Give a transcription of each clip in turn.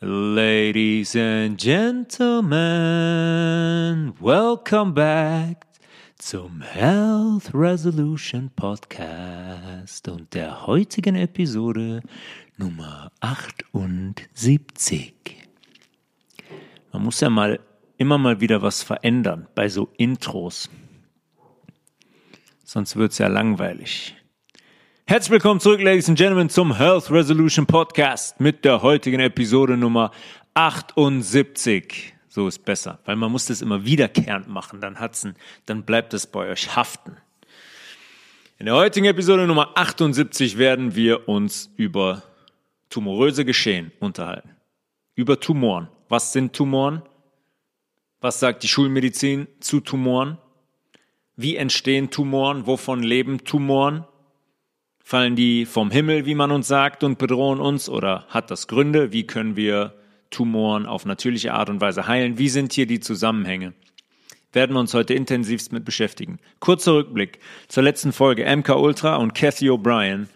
Ladies and Gentlemen, welcome back zum Health Resolution Podcast und der heutigen Episode Nummer 78. Man muss ja mal immer mal wieder was verändern bei so Intros. Sonst wird es ja langweilig. Herzlich willkommen zurück, Ladies and Gentlemen, zum Health Resolution Podcast mit der heutigen Episode Nummer 78. So ist besser, weil man muss das immer wiederkehrend machen, dann hat's ein, dann bleibt es bei euch haften. In der heutigen Episode Nummer 78 werden wir uns über tumoröse Geschehen unterhalten. Über Tumoren. Was sind Tumoren? Was sagt die Schulmedizin zu Tumoren? Wie entstehen Tumoren? Wovon leben Tumoren? Fallen die vom Himmel, wie man uns sagt, und bedrohen uns? Oder hat das Gründe? Wie können wir Tumoren auf natürliche Art und Weise heilen? Wie sind hier die Zusammenhänge? Werden wir uns heute intensivst mit beschäftigen. Kurzer Rückblick zur letzten Folge MK Ultra und Cathy O'Brien,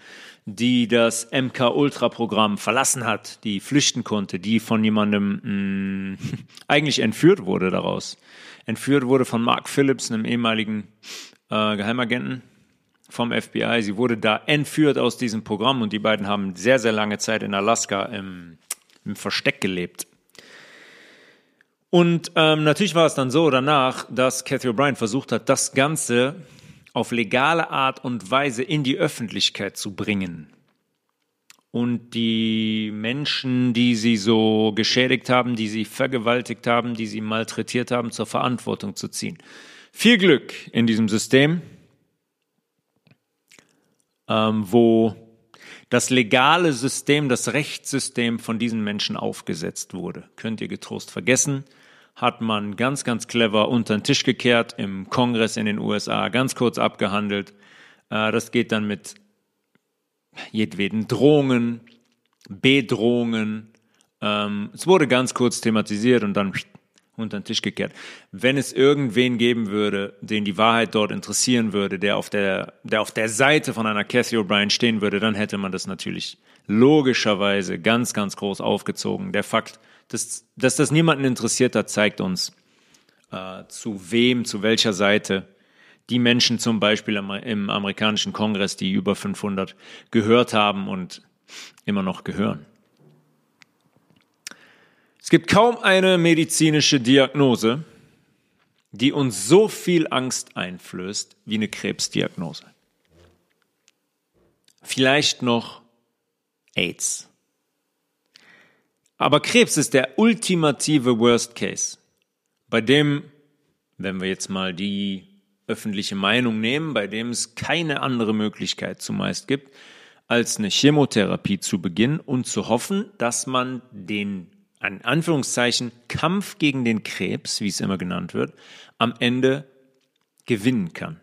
die das MK Ultra Programm verlassen hat, die flüchten konnte, die von jemandem mh, mm, eigentlich entführt wurde daraus. Entführt wurde von Mark Phillips, einem ehemaligen äh, Geheimagenten, vom FBI. Sie wurde da entführt aus diesem Programm und die beiden haben sehr, sehr lange Zeit in Alaska im, im Versteck gelebt. Und ähm, natürlich war es dann so danach, dass Cathy O'Brien versucht hat, das Ganze auf legale Art und Weise in die Öffentlichkeit zu bringen. Und die Menschen, die sie so geschädigt haben, die sie vergewaltigt haben, die sie malträtiert haben, zur Verantwortung zu ziehen. Viel Glück in diesem System ähm, wo das legale System, das Rechtssystem von diesen Menschen aufgesetzt wurde. Könnt ihr getrost vergessen. Hat man ganz, ganz clever unter den Tisch gekehrt im Kongress in den USA, ganz kurz abgehandelt. Äh, das geht dann mit jedweden Drohungen, Bedrohungen. Ähm, es wurde ganz kurz thematisiert und dann unter den Tisch gekehrt. Wenn es irgendwen geben würde, den die Wahrheit dort interessieren würde, der auf der, der auf der Seite von einer Cathy O'Brien stehen würde, dann hätte man das natürlich logischerweise ganz, ganz groß aufgezogen. Der Fakt, dass, dass das niemanden interessiert hat, zeigt uns, äh, zu wem, zu welcher Seite die Menschen zum Beispiel im, im amerikanischen Kongress, die über 500 gehört haben und immer noch gehören. Es gibt kaum eine medizinische Diagnose, die uns so viel Angst einflößt wie eine Krebsdiagnose. Vielleicht noch AIDS. Aber Krebs ist der ultimative Worst Case, bei dem, wenn wir jetzt mal die öffentliche Meinung nehmen, bei dem es keine andere Möglichkeit zumeist gibt, als eine Chemotherapie zu beginnen und zu hoffen, dass man den ein Anführungszeichen Kampf gegen den Krebs, wie es immer genannt wird, am Ende gewinnen kann.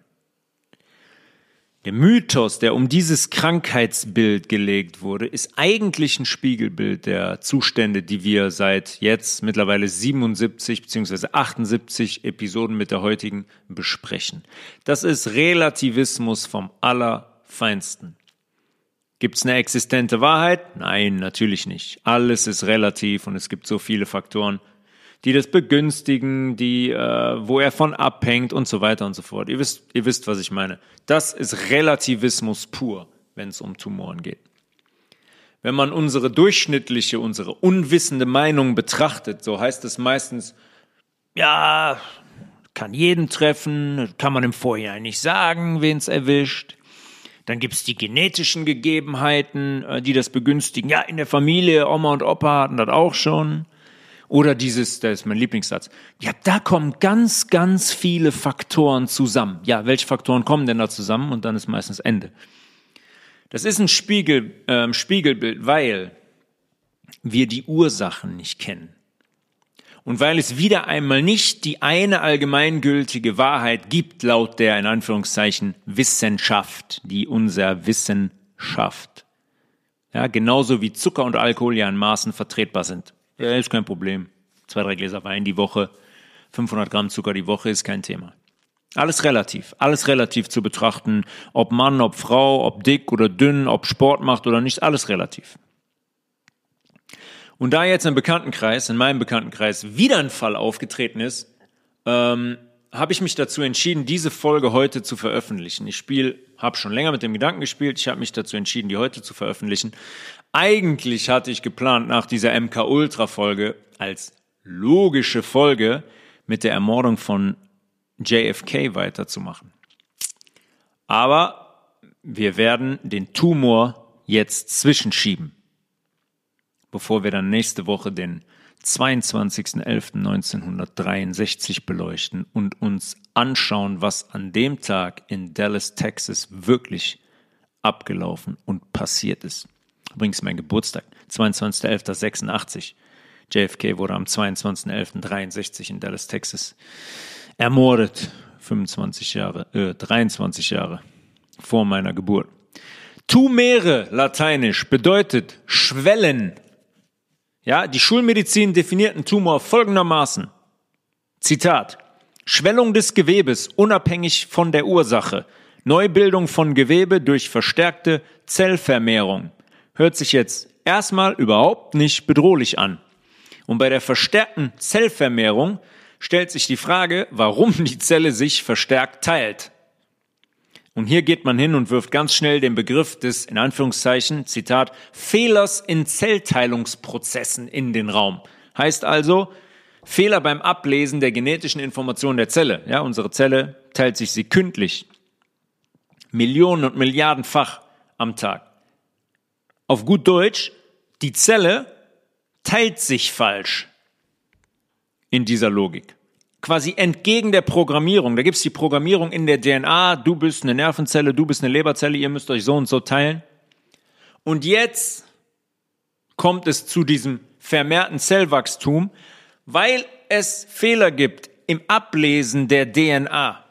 Der Mythos, der um dieses Krankheitsbild gelegt wurde, ist eigentlich ein Spiegelbild der Zustände, die wir seit jetzt mittlerweile 77 bzw. 78 Episoden mit der heutigen besprechen. Das ist Relativismus vom Allerfeinsten. Gibt es eine existente Wahrheit? Nein, natürlich nicht. Alles ist relativ und es gibt so viele Faktoren, die das begünstigen, die, äh, wo er von abhängt und so weiter und so fort. Ihr wisst, ihr wisst, was ich meine. Das ist Relativismus pur, wenn es um Tumoren geht. Wenn man unsere durchschnittliche, unsere unwissende Meinung betrachtet, so heißt es meistens, ja, kann jeden treffen, kann man im Vorhinein nicht sagen, wen es erwischt. Dann gibt's die genetischen Gegebenheiten, äh, die das begünstigen. Ja, in der Familie, Oma und Opa hatten das auch schon. Oder dieses, das ist mein Lieblingssatz. Ja, da kommen ganz, ganz viele Faktoren zusammen. Ja, welche Faktoren kommen denn da zusammen? Und dann ist meistens Ende. Das ist ein Spiegel, äh, Spiegelbild, weil wir die Ursachen nicht kennen. Und weil es wieder einmal nicht die eine allgemeingültige Wahrheit gibt, laut der in Anführungszeichen Wissenschaft, die unser Wissen schafft. Ja, genauso wie Zucker und Alkohol ja in Maßen vertretbar sind. Ja, ist kein Problem. Zwei, drei Gläser Wein die Woche, 500 Gramm Zucker die Woche ist kein Thema. Alles relativ, alles relativ zu betrachten, ob Mann, ob Frau, ob dick oder dünn, ob Sport macht oder nicht, alles relativ. Und da jetzt im Bekanntenkreis, in meinem Bekanntenkreis, wieder ein Fall aufgetreten ist, ähm, habe ich mich dazu entschieden, diese Folge heute zu veröffentlichen. Ich spiele, habe schon länger mit dem Gedanken gespielt, ich habe mich dazu entschieden, die heute zu veröffentlichen. Eigentlich hatte ich geplant, nach dieser MK Ultra Folge als logische Folge mit der Ermordung von JFK weiterzumachen. Aber wir werden den Tumor jetzt zwischenschieben, bevor wir dann nächste Woche den 22.11.1963 beleuchten und uns anschauen, was an dem Tag in Dallas, Texas wirklich abgelaufen und passiert ist. Übrigens mein Geburtstag, 22.11.86. JFK wurde am 22.11.63 in Dallas, Texas ermordet. 25 Jahre, äh, 23 Jahre vor meiner Geburt. Tumere, lateinisch, bedeutet Schwellen ja, die Schulmedizin definierten Tumor folgendermaßen. Zitat. Schwellung des Gewebes unabhängig von der Ursache. Neubildung von Gewebe durch verstärkte Zellvermehrung. Hört sich jetzt erstmal überhaupt nicht bedrohlich an. Und bei der verstärkten Zellvermehrung stellt sich die Frage, warum die Zelle sich verstärkt teilt. Und hier geht man hin und wirft ganz schnell den Begriff des, in Anführungszeichen, Zitat, Fehlers in Zellteilungsprozessen in den Raum. Heißt also, Fehler beim Ablesen der genetischen Information der Zelle. Ja, unsere Zelle teilt sich sekündlich. Millionen und Milliardenfach am Tag. Auf gut Deutsch, die Zelle teilt sich falsch in dieser Logik quasi entgegen der Programmierung. Da gibt's die Programmierung in der DNA, du bist eine Nervenzelle, du bist eine Leberzelle, ihr müsst euch so und so teilen. Und jetzt kommt es zu diesem vermehrten Zellwachstum, weil es Fehler gibt im Ablesen der DNA.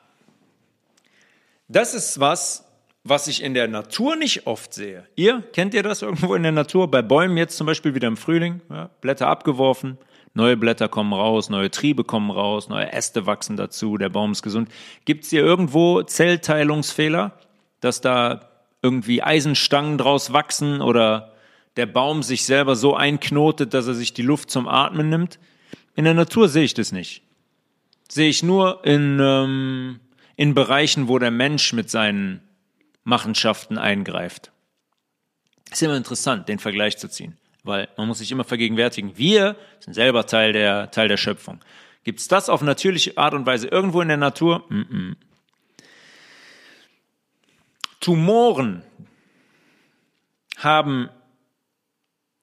Das ist was, was ich in der Natur nicht oft sehe. Ihr, kennt ihr das irgendwo in der Natur? Bei Bäumen jetzt zum Beispiel wieder im Frühling, ja, Blätter abgeworfen, Neue Blätter kommen raus, neue Triebe kommen raus, neue Äste wachsen dazu, der Baum ist gesund. Gibt es hier irgendwo Zellteilungsfehler, dass da irgendwie Eisenstangen draus wachsen oder der Baum sich selber so einknotet, dass er sich die Luft zum Atmen nimmt? In der Natur sehe ich das nicht. Sehe ich nur in, ähm, in Bereichen, wo der Mensch mit seinen Machenschaften eingreift. Ist immer interessant, den Vergleich zu ziehen. Weil man muss sich immer vergegenwärtigen, wir sind selber Teil der, Teil der Schöpfung. Gibt es das auf natürliche Art und Weise irgendwo in der Natur? Mm -mm. Tumoren haben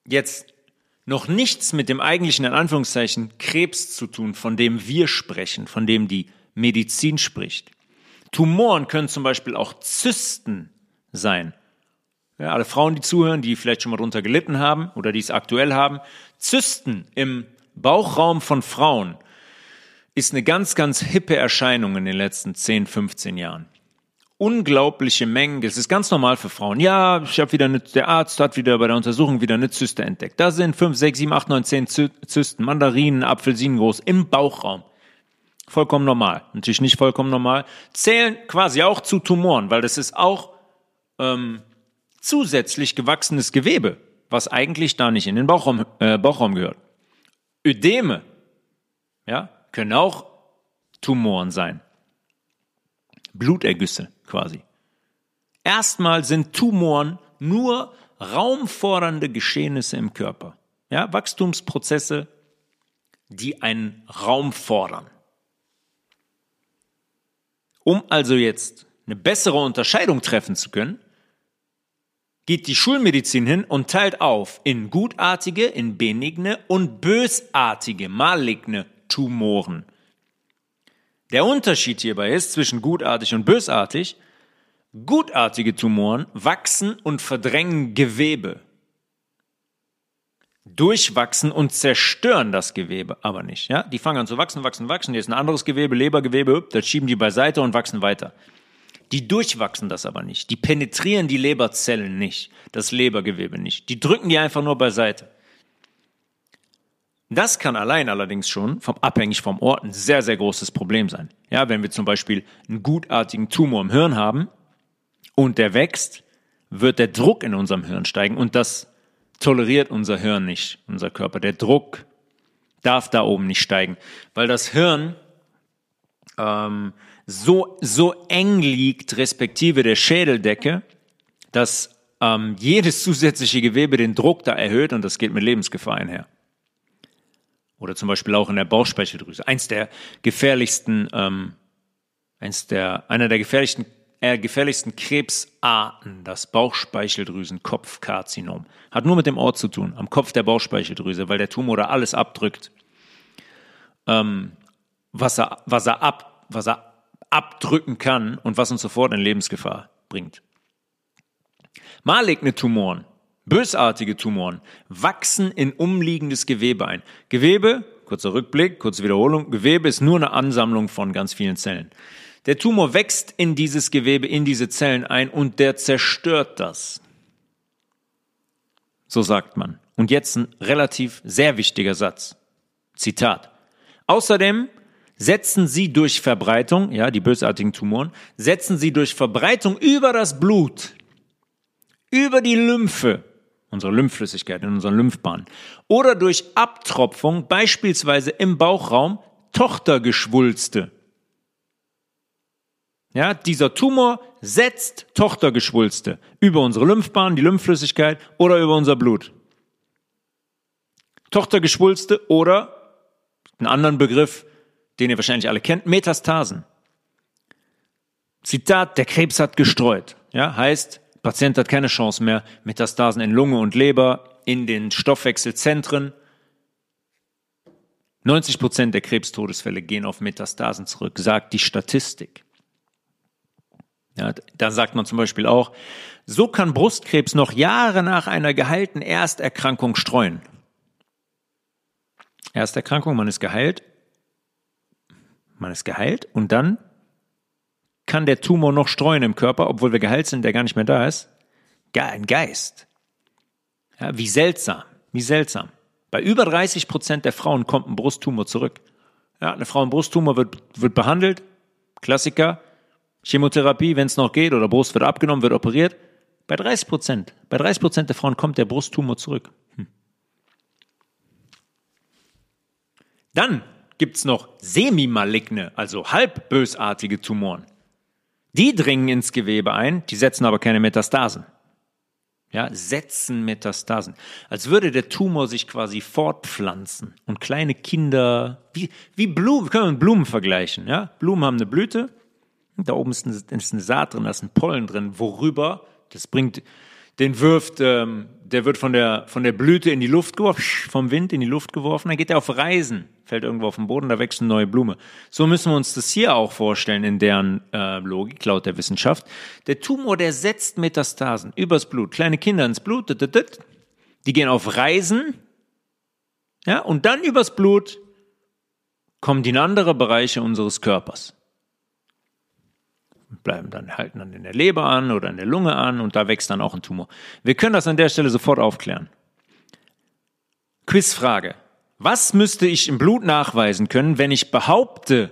jetzt noch nichts mit dem eigentlichen, in Anführungszeichen, Krebs zu tun, von dem wir sprechen, von dem die Medizin spricht. Tumoren können zum Beispiel auch Zysten sein. Ja, alle Frauen, die zuhören, die vielleicht schon mal drunter gelitten haben oder die es aktuell haben. Zysten im Bauchraum von Frauen ist eine ganz, ganz hippe Erscheinung in den letzten 10, 15 Jahren. Unglaubliche Mengen. Es ist ganz normal für Frauen. Ja, ich habe wieder eine, der Arzt hat wieder bei der Untersuchung wieder eine Zyste entdeckt. Da sind 5, 6, 7, 8, 9, 10 Zysten, Mandarinen, Apfelsinen groß im Bauchraum. Vollkommen normal. Natürlich nicht vollkommen normal. Zählen quasi auch zu Tumoren, weil das ist auch ähm, zusätzlich gewachsenes Gewebe, was eigentlich da nicht in den Bauchraum, äh, Bauchraum gehört. Ödeme, ja, können auch Tumoren sein. Blutergüsse quasi. Erstmal sind Tumoren nur raumfordernde Geschehnisse im Körper. Ja, Wachstumsprozesse, die einen Raum fordern. Um also jetzt eine bessere Unterscheidung treffen zu können, geht die Schulmedizin hin und teilt auf in gutartige, in benigne und bösartige, maligne Tumoren. Der Unterschied hierbei ist zwischen gutartig und bösartig, gutartige Tumoren wachsen und verdrängen Gewebe. Durchwachsen und zerstören das Gewebe aber nicht. Ja? Die fangen an zu wachsen, wachsen, wachsen. Hier ist ein anderes Gewebe, Lebergewebe, das schieben die beiseite und wachsen weiter. Die durchwachsen das aber nicht. Die penetrieren die Leberzellen nicht, das Lebergewebe nicht. Die drücken die einfach nur beiseite. Das kann allein allerdings schon, vom, abhängig vom Ort, ein sehr, sehr großes Problem sein. Ja, wenn wir zum Beispiel einen gutartigen Tumor im Hirn haben und der wächst, wird der Druck in unserem Hirn steigen und das toleriert unser Hirn nicht, unser Körper. Der Druck darf da oben nicht steigen, weil das Hirn ähm, so, so eng liegt, respektive der Schädeldecke, dass ähm, jedes zusätzliche Gewebe den Druck da erhöht und das geht mit Lebensgefahr einher. Oder zum Beispiel auch in der Bauchspeicheldrüse. Eins der gefährlichsten, ähm, eins der, einer der gefährlichsten, äh, gefährlichsten Krebsarten, das Bauchspeicheldrüsenkopfkarzinom. Hat nur mit dem Ort zu tun, am Kopf der Bauchspeicheldrüse, weil der Tumor da alles abdrückt, ähm, was, er, was, er ab, was er abdrücken kann und was uns sofort in Lebensgefahr bringt. Maligne Tumoren, bösartige Tumoren, wachsen in umliegendes Gewebe ein. Gewebe, kurzer Rückblick, kurze Wiederholung, Gewebe ist nur eine Ansammlung von ganz vielen Zellen. Der Tumor wächst in dieses Gewebe, in diese Zellen ein und der zerstört das. So sagt man. Und jetzt ein relativ sehr wichtiger Satz. Zitat. Außerdem setzen sie durch Verbreitung, ja, die bösartigen Tumoren, setzen sie durch Verbreitung über das Blut über die Lymphe, unsere Lymphflüssigkeit in unseren Lymphbahnen, oder durch Abtropfung, beispielsweise im Bauchraum, Tochtergeschwulste. Ja, dieser Tumor setzt Tochtergeschwulste über unsere Lymphbahn, die Lymphflüssigkeit oder über unser Blut. Tochtergeschwulste oder einen anderen Begriff, den ihr wahrscheinlich alle kennt, Metastasen. Zitat, der Krebs hat gestreut. Ja, heißt, Patient hat keine Chance mehr. Metastasen in Lunge und Leber, in den Stoffwechselzentren. 90 Prozent der Krebstodesfälle gehen auf Metastasen zurück, sagt die Statistik. Ja, da sagt man zum Beispiel auch, so kann Brustkrebs noch Jahre nach einer geheilten Ersterkrankung streuen. Ersterkrankung, man ist geheilt, man ist geheilt und dann kann der Tumor noch streuen im Körper, obwohl wir geheilt sind, der gar nicht mehr da ist. Ein Geist. Ja, wie seltsam, wie seltsam. Bei über 30 Prozent der Frauen kommt ein Brusttumor zurück. Ja, eine Frau im Brusttumor wird, wird behandelt, Klassiker, Chemotherapie, wenn es noch geht, oder Brust wird abgenommen, wird operiert. Bei 30 Prozent, bei 30 Prozent der Frauen kommt der Brusttumor zurück. Hm. Dann gibt's noch semimaligne, also halbbösartige Tumoren. Die dringen ins Gewebe ein, die setzen aber keine Metastasen. Ja, setzen Metastasen. Als würde der Tumor sich quasi fortpflanzen und kleine Kinder, wie, wie Blumen, können wir mit Blumen vergleichen, ja? Blumen haben eine Blüte, da oben ist eine, ist eine Saat drin, da ist ein Pollen drin, worüber, das bringt, den wirft, ähm, der wird von der, von der Blüte in die Luft geworfen, vom Wind in die Luft geworfen, dann geht er auf Reisen fällt irgendwo auf den Boden, da wächst eine neue Blume. So müssen wir uns das hier auch vorstellen in deren äh, Logik, laut der Wissenschaft. Der Tumor, der setzt Metastasen übers Blut. Kleine Kinder ins Blut, die gehen auf Reisen, ja, und dann übers Blut kommen die in andere Bereiche unseres Körpers. Bleiben dann, halten dann in der Leber an oder in der Lunge an und da wächst dann auch ein Tumor. Wir können das an der Stelle sofort aufklären. Quizfrage. Was müsste ich im Blut nachweisen können, wenn ich behaupte,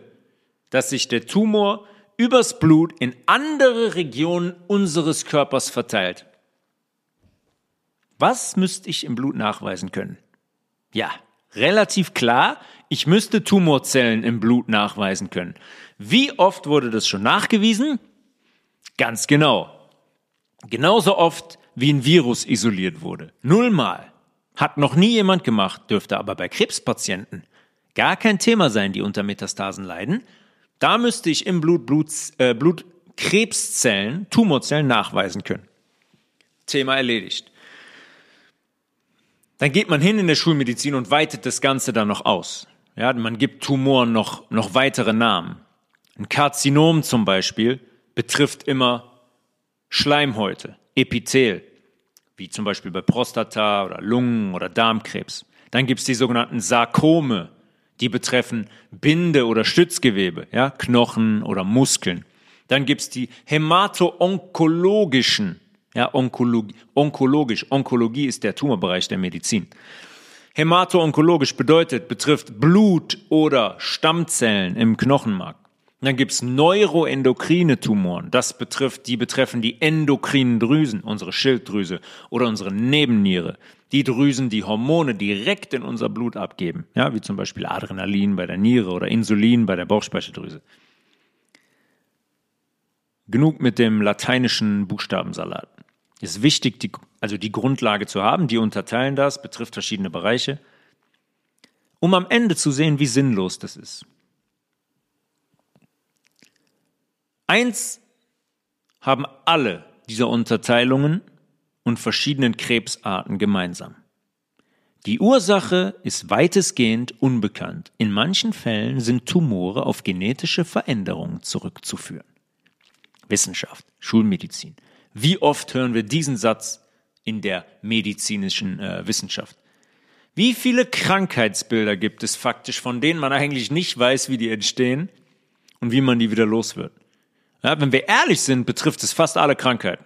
dass sich der Tumor übers Blut in andere Regionen unseres Körpers verteilt? Was müsste ich im Blut nachweisen können? Ja, relativ klar, ich müsste Tumorzellen im Blut nachweisen können. Wie oft wurde das schon nachgewiesen? Ganz genau. Genauso oft, wie ein Virus isoliert wurde. Nullmal. Hat noch nie jemand gemacht, dürfte aber bei Krebspatienten gar kein Thema sein, die unter Metastasen leiden. Da müsste ich im Blut, Blut, äh, Blut Krebszellen, Tumorzellen nachweisen können. Thema erledigt. Dann geht man hin in der Schulmedizin und weitet das Ganze dann noch aus. Ja, man gibt Tumoren noch, noch weitere Namen. Ein Karzinom zum Beispiel betrifft immer Schleimhäute, Epithel, wie zum Beispiel bei Prostata oder Lungen- oder Darmkrebs. Dann gibt es die sogenannten Sarkome, die betreffen Binde- oder Stützgewebe, ja, Knochen oder Muskeln. Dann gibt es die hämato-onkologischen, ja, Onkologie, onkologisch, Onkologie ist der Tumorbereich der Medizin. Hämato-onkologisch bedeutet, betrifft Blut oder Stammzellen im Knochenmark. Dann gibt's neuroendokrine Tumoren. Das betrifft, die betreffen die endokrinen Drüsen, unsere Schilddrüse oder unsere Nebenniere. Die Drüsen, die Hormone direkt in unser Blut abgeben, ja, wie zum Beispiel Adrenalin bei der Niere oder Insulin bei der Bauchspeicheldrüse. Genug mit dem lateinischen Buchstabensalat. Ist wichtig, die, also die Grundlage zu haben, die unterteilen das, betrifft verschiedene Bereiche, um am Ende zu sehen, wie sinnlos das ist. Eins haben alle dieser Unterteilungen und verschiedenen Krebsarten gemeinsam. Die Ursache ist weitestgehend unbekannt. In manchen Fällen sind Tumore auf genetische Veränderungen zurückzuführen. Wissenschaft, Schulmedizin. Wie oft hören wir diesen Satz in der medizinischen äh, Wissenschaft? Wie viele Krankheitsbilder gibt es faktisch, von denen man eigentlich nicht weiß, wie die entstehen und wie man die wieder los wird? Ja, wenn wir ehrlich sind, betrifft es fast alle Krankheiten.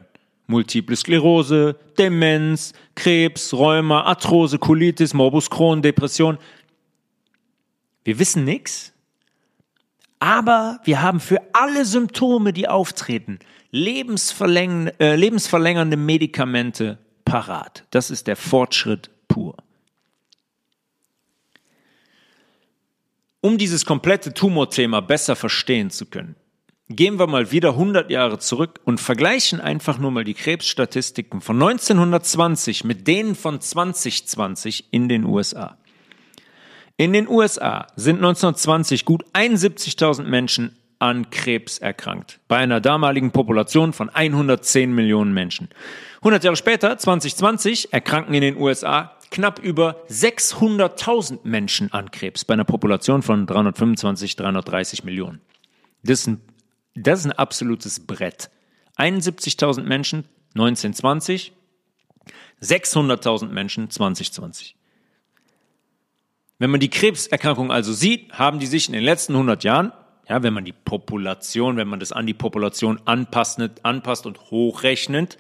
Multiple Sklerose, Demenz, Krebs, Rheuma, Arthrose, Colitis, Morbus Crohn, Depression. Wir wissen nichts, aber wir haben für alle Symptome, die auftreten, lebensverläng äh, lebensverlängernde Medikamente parat. Das ist der Fortschritt pur. Um dieses komplette Tumorthema besser verstehen zu können, gehen wir mal wieder 100 Jahre zurück und vergleichen einfach nur mal die Krebsstatistiken von 1920 mit denen von 2020 in den USA. In den USA sind 1920 gut 71.000 Menschen an Krebs erkrankt, bei einer damaligen Population von 110 Millionen Menschen. 100 Jahre später, 2020, erkranken in den USA knapp über 600.000 Menschen an Krebs, bei einer Population von 325, 330 Millionen. Das ist ein das ist ein absolutes Brett. 71.000 Menschen 1920, 600.000 Menschen 2020. Wenn man die Krebserkrankung also sieht, haben die sich in den letzten 100 Jahren, ja, wenn man die Population, wenn man das an die Population anpasst, anpasst und hochrechnet,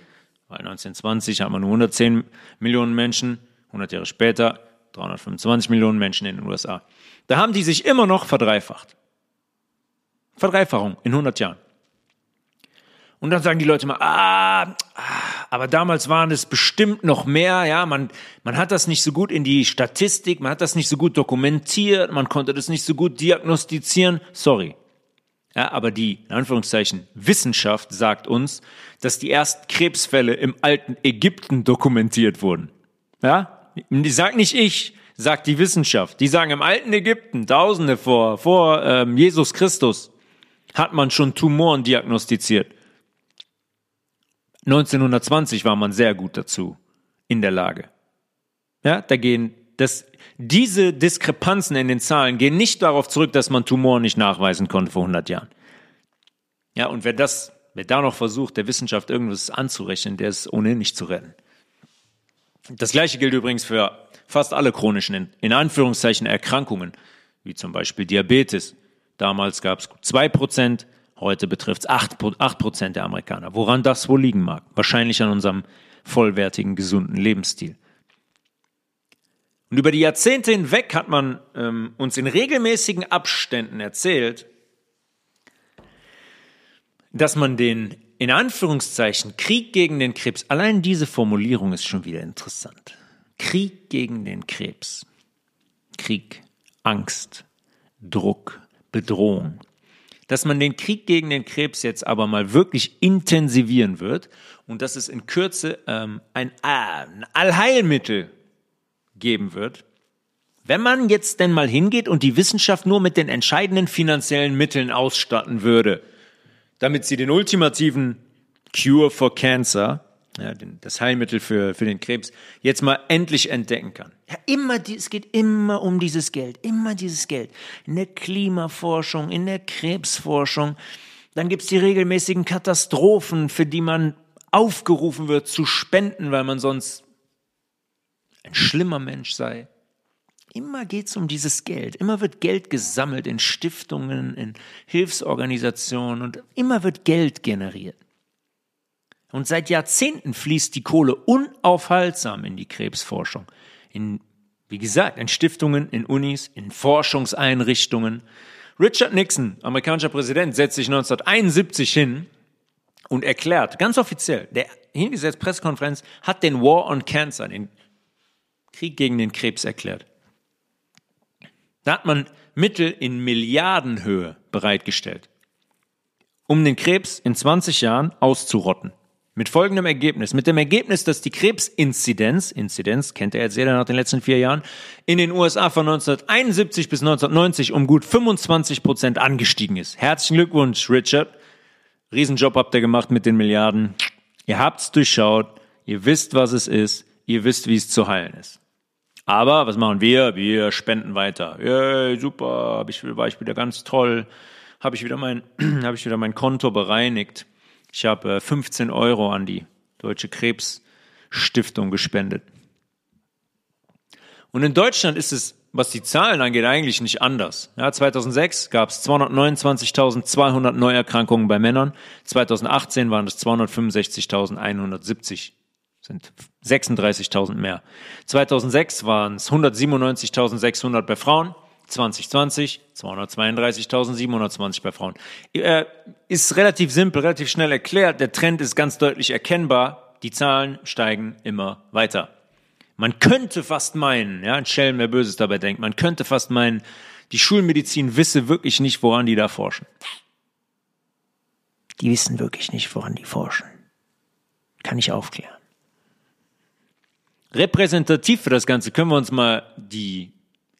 weil 1920 haben wir nur 110 Millionen Menschen, 100 Jahre später 325 Millionen Menschen in den USA. Da haben die sich immer noch verdreifacht. Verdreifachung in 100 Jahren. Und dann sagen die Leute mal, ah, aber damals waren es bestimmt noch mehr, ja, man, man hat das nicht so gut in die Statistik, man hat das nicht so gut dokumentiert, man konnte das nicht so gut diagnostizieren, sorry. Ja, aber die, in Anführungszeichen, Wissenschaft sagt uns, dass die ersten Krebsfälle im alten Ägypten dokumentiert wurden. Ja, die sagt nicht ich, sagt die Wissenschaft. Die sagen im alten Ägypten, Tausende vor, vor ähm, Jesus Christus, hat man schon Tumoren diagnostiziert. 1920 war man sehr gut dazu in der Lage. Ja, da gehen das, diese Diskrepanzen in den Zahlen gehen nicht darauf zurück, dass man Tumoren nicht nachweisen konnte vor 100 Jahren. Ja, und wer das, wer da noch versucht, der Wissenschaft irgendwas anzurechnen, der ist ohnehin nicht zu retten. Das gleiche gilt übrigens für fast alle chronischen, in Anführungszeichen, Erkrankungen, wie zum Beispiel Diabetes, Damals gab es zwei Prozent, heute betrifft es acht Prozent der Amerikaner. Woran das wohl liegen mag? Wahrscheinlich an unserem vollwertigen, gesunden Lebensstil. Und über die Jahrzehnte hinweg hat man ähm, uns in regelmäßigen Abständen erzählt, dass man den in Anführungszeichen Krieg gegen den Krebs, allein diese Formulierung ist schon wieder interessant. Krieg gegen den Krebs. Krieg, Angst, Druck, Bedrohung. Dass man den Krieg gegen den Krebs jetzt aber mal wirklich intensivieren wird und dass es in Kürze ähm, ein, ein Allheilmittel geben wird, wenn man jetzt denn mal hingeht und die Wissenschaft nur mit den entscheidenden finanziellen Mitteln ausstatten würde, damit sie den ultimativen Cure for Cancer ja, das Heilmittel für, für den Krebs, jetzt mal endlich entdecken kann. Ja, immer, es geht immer um dieses Geld, immer dieses Geld. In der Klimaforschung, in der Krebsforschung, dann gibt's die regelmäßigen Katastrophen, für die man aufgerufen wird zu spenden, weil man sonst ein schlimmer Mensch sei. Immer geht's um dieses Geld. Immer wird Geld gesammelt in Stiftungen, in Hilfsorganisationen und immer wird Geld generiert. Und seit Jahrzehnten fließt die Kohle unaufhaltsam in die Krebsforschung. In, wie gesagt, in Stiftungen, in Unis, in Forschungseinrichtungen. Richard Nixon, amerikanischer Präsident, setzt sich 1971 hin und erklärt, ganz offiziell, der hingesetzt Pressekonferenz hat den War on Cancer, den Krieg gegen den Krebs erklärt. Da hat man Mittel in Milliardenhöhe bereitgestellt, um den Krebs in 20 Jahren auszurotten. Mit folgendem Ergebnis. Mit dem Ergebnis, dass die Krebsinzidenz, Inzidenz kennt er jetzt jeder nach den letzten vier Jahren, in den USA von 1971 bis 1990 um gut 25 Prozent angestiegen ist. Herzlichen Glückwunsch, Richard. Riesenjob habt ihr gemacht mit den Milliarden. Ihr habt's durchschaut. Ihr wisst, was es ist. Ihr wisst, wie es zu heilen ist. Aber was machen wir? Wir spenden weiter. Yay, super, hab ich, war ich wieder ganz toll. Habe ich wieder mein, habe ich wieder mein Konto bereinigt. Ich habe 15 äh, Euro an die Deutsche Krebsstiftung gespendet. Und in Deutschland ist es, was die Zahlen angeht, eigentlich nicht anders. Ja, 2006 gab es 229.200 Neuerkrankungen bei Männern. 2018 waren es 265.170 sind 36.000 mehr. 2006 waren es 197.600 bei Frauen, 2020 232.720 bei Frauen. Äh, ist relativ simpel, relativ schnell erklärt. Der Trend ist ganz deutlich erkennbar. Die Zahlen steigen immer weiter. Man könnte fast meinen, ja, ein Schelm, wer Böses dabei denkt, man könnte fast meinen, die Schulmedizin wisse wirklich nicht, woran die da forschen. Die wissen wirklich nicht, woran die forschen. Kann ich aufklären. Repräsentativ für das Ganze können wir uns mal die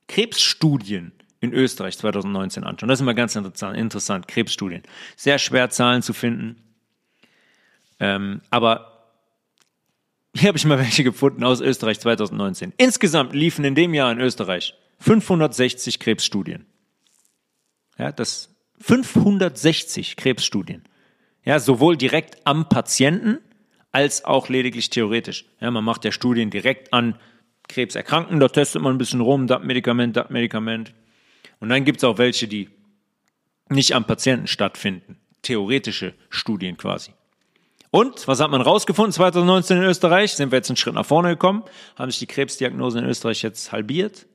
Krebsstudien in Österreich 2019 anschauen. Das ist immer ganz interessant, Krebsstudien. Sehr schwer Zahlen zu finden. Ähm, aber hier habe ich mal welche gefunden aus Österreich 2019. Insgesamt liefen in dem Jahr in Österreich 560 Krebsstudien. Ja, das 560 Krebsstudien. Ja, sowohl direkt am Patienten als auch lediglich theoretisch. Ja, man macht ja Studien direkt an Krebserkrankten, da testet man ein bisschen rum, das Medikament, das Medikament. Und dann gibt es auch welche, die nicht am Patienten stattfinden. Theoretische Studien quasi. Und was hat man rausgefunden 2019 in Österreich? Sind wir jetzt einen Schritt nach vorne gekommen? Haben sich die Krebsdiagnosen in Österreich jetzt halbiert?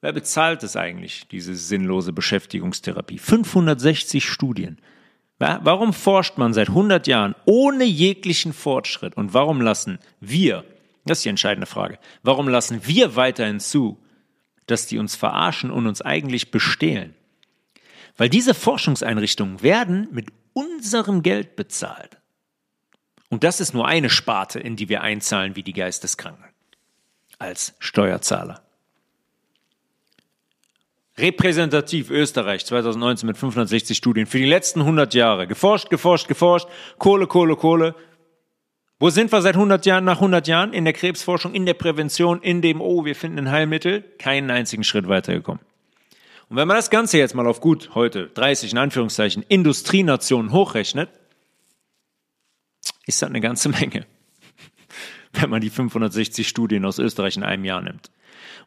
Wer bezahlt es eigentlich, diese sinnlose Beschäftigungstherapie? 560 Studien. Warum forscht man seit 100 Jahren ohne jeglichen Fortschritt? Und warum lassen wir, das ist die entscheidende Frage, warum lassen wir weiterhin zu, dass die uns verarschen und uns eigentlich bestehlen? Weil diese Forschungseinrichtungen werden mit unserem Geld bezahlt. Und das ist nur eine Sparte, in die wir einzahlen wie die Geisteskranken. Als Steuerzahler. Repräsentativ Österreich 2019 mit 560 Studien für die letzten 100 Jahre. Geforscht, geforscht, geforscht. Kohle, Kohle, Kohle. Wo sind wir seit 100 Jahren, nach 100 Jahren? In der Krebsforschung, in der Prävention, in dem, oh, wir finden ein Heilmittel. Keinen einzigen Schritt weitergekommen. Und wenn man das Ganze jetzt mal auf gut heute, 30 in Anführungszeichen, Industrienationen hochrechnet, ist das eine ganze Menge. Wenn man die 560 Studien aus Österreich in einem Jahr nimmt.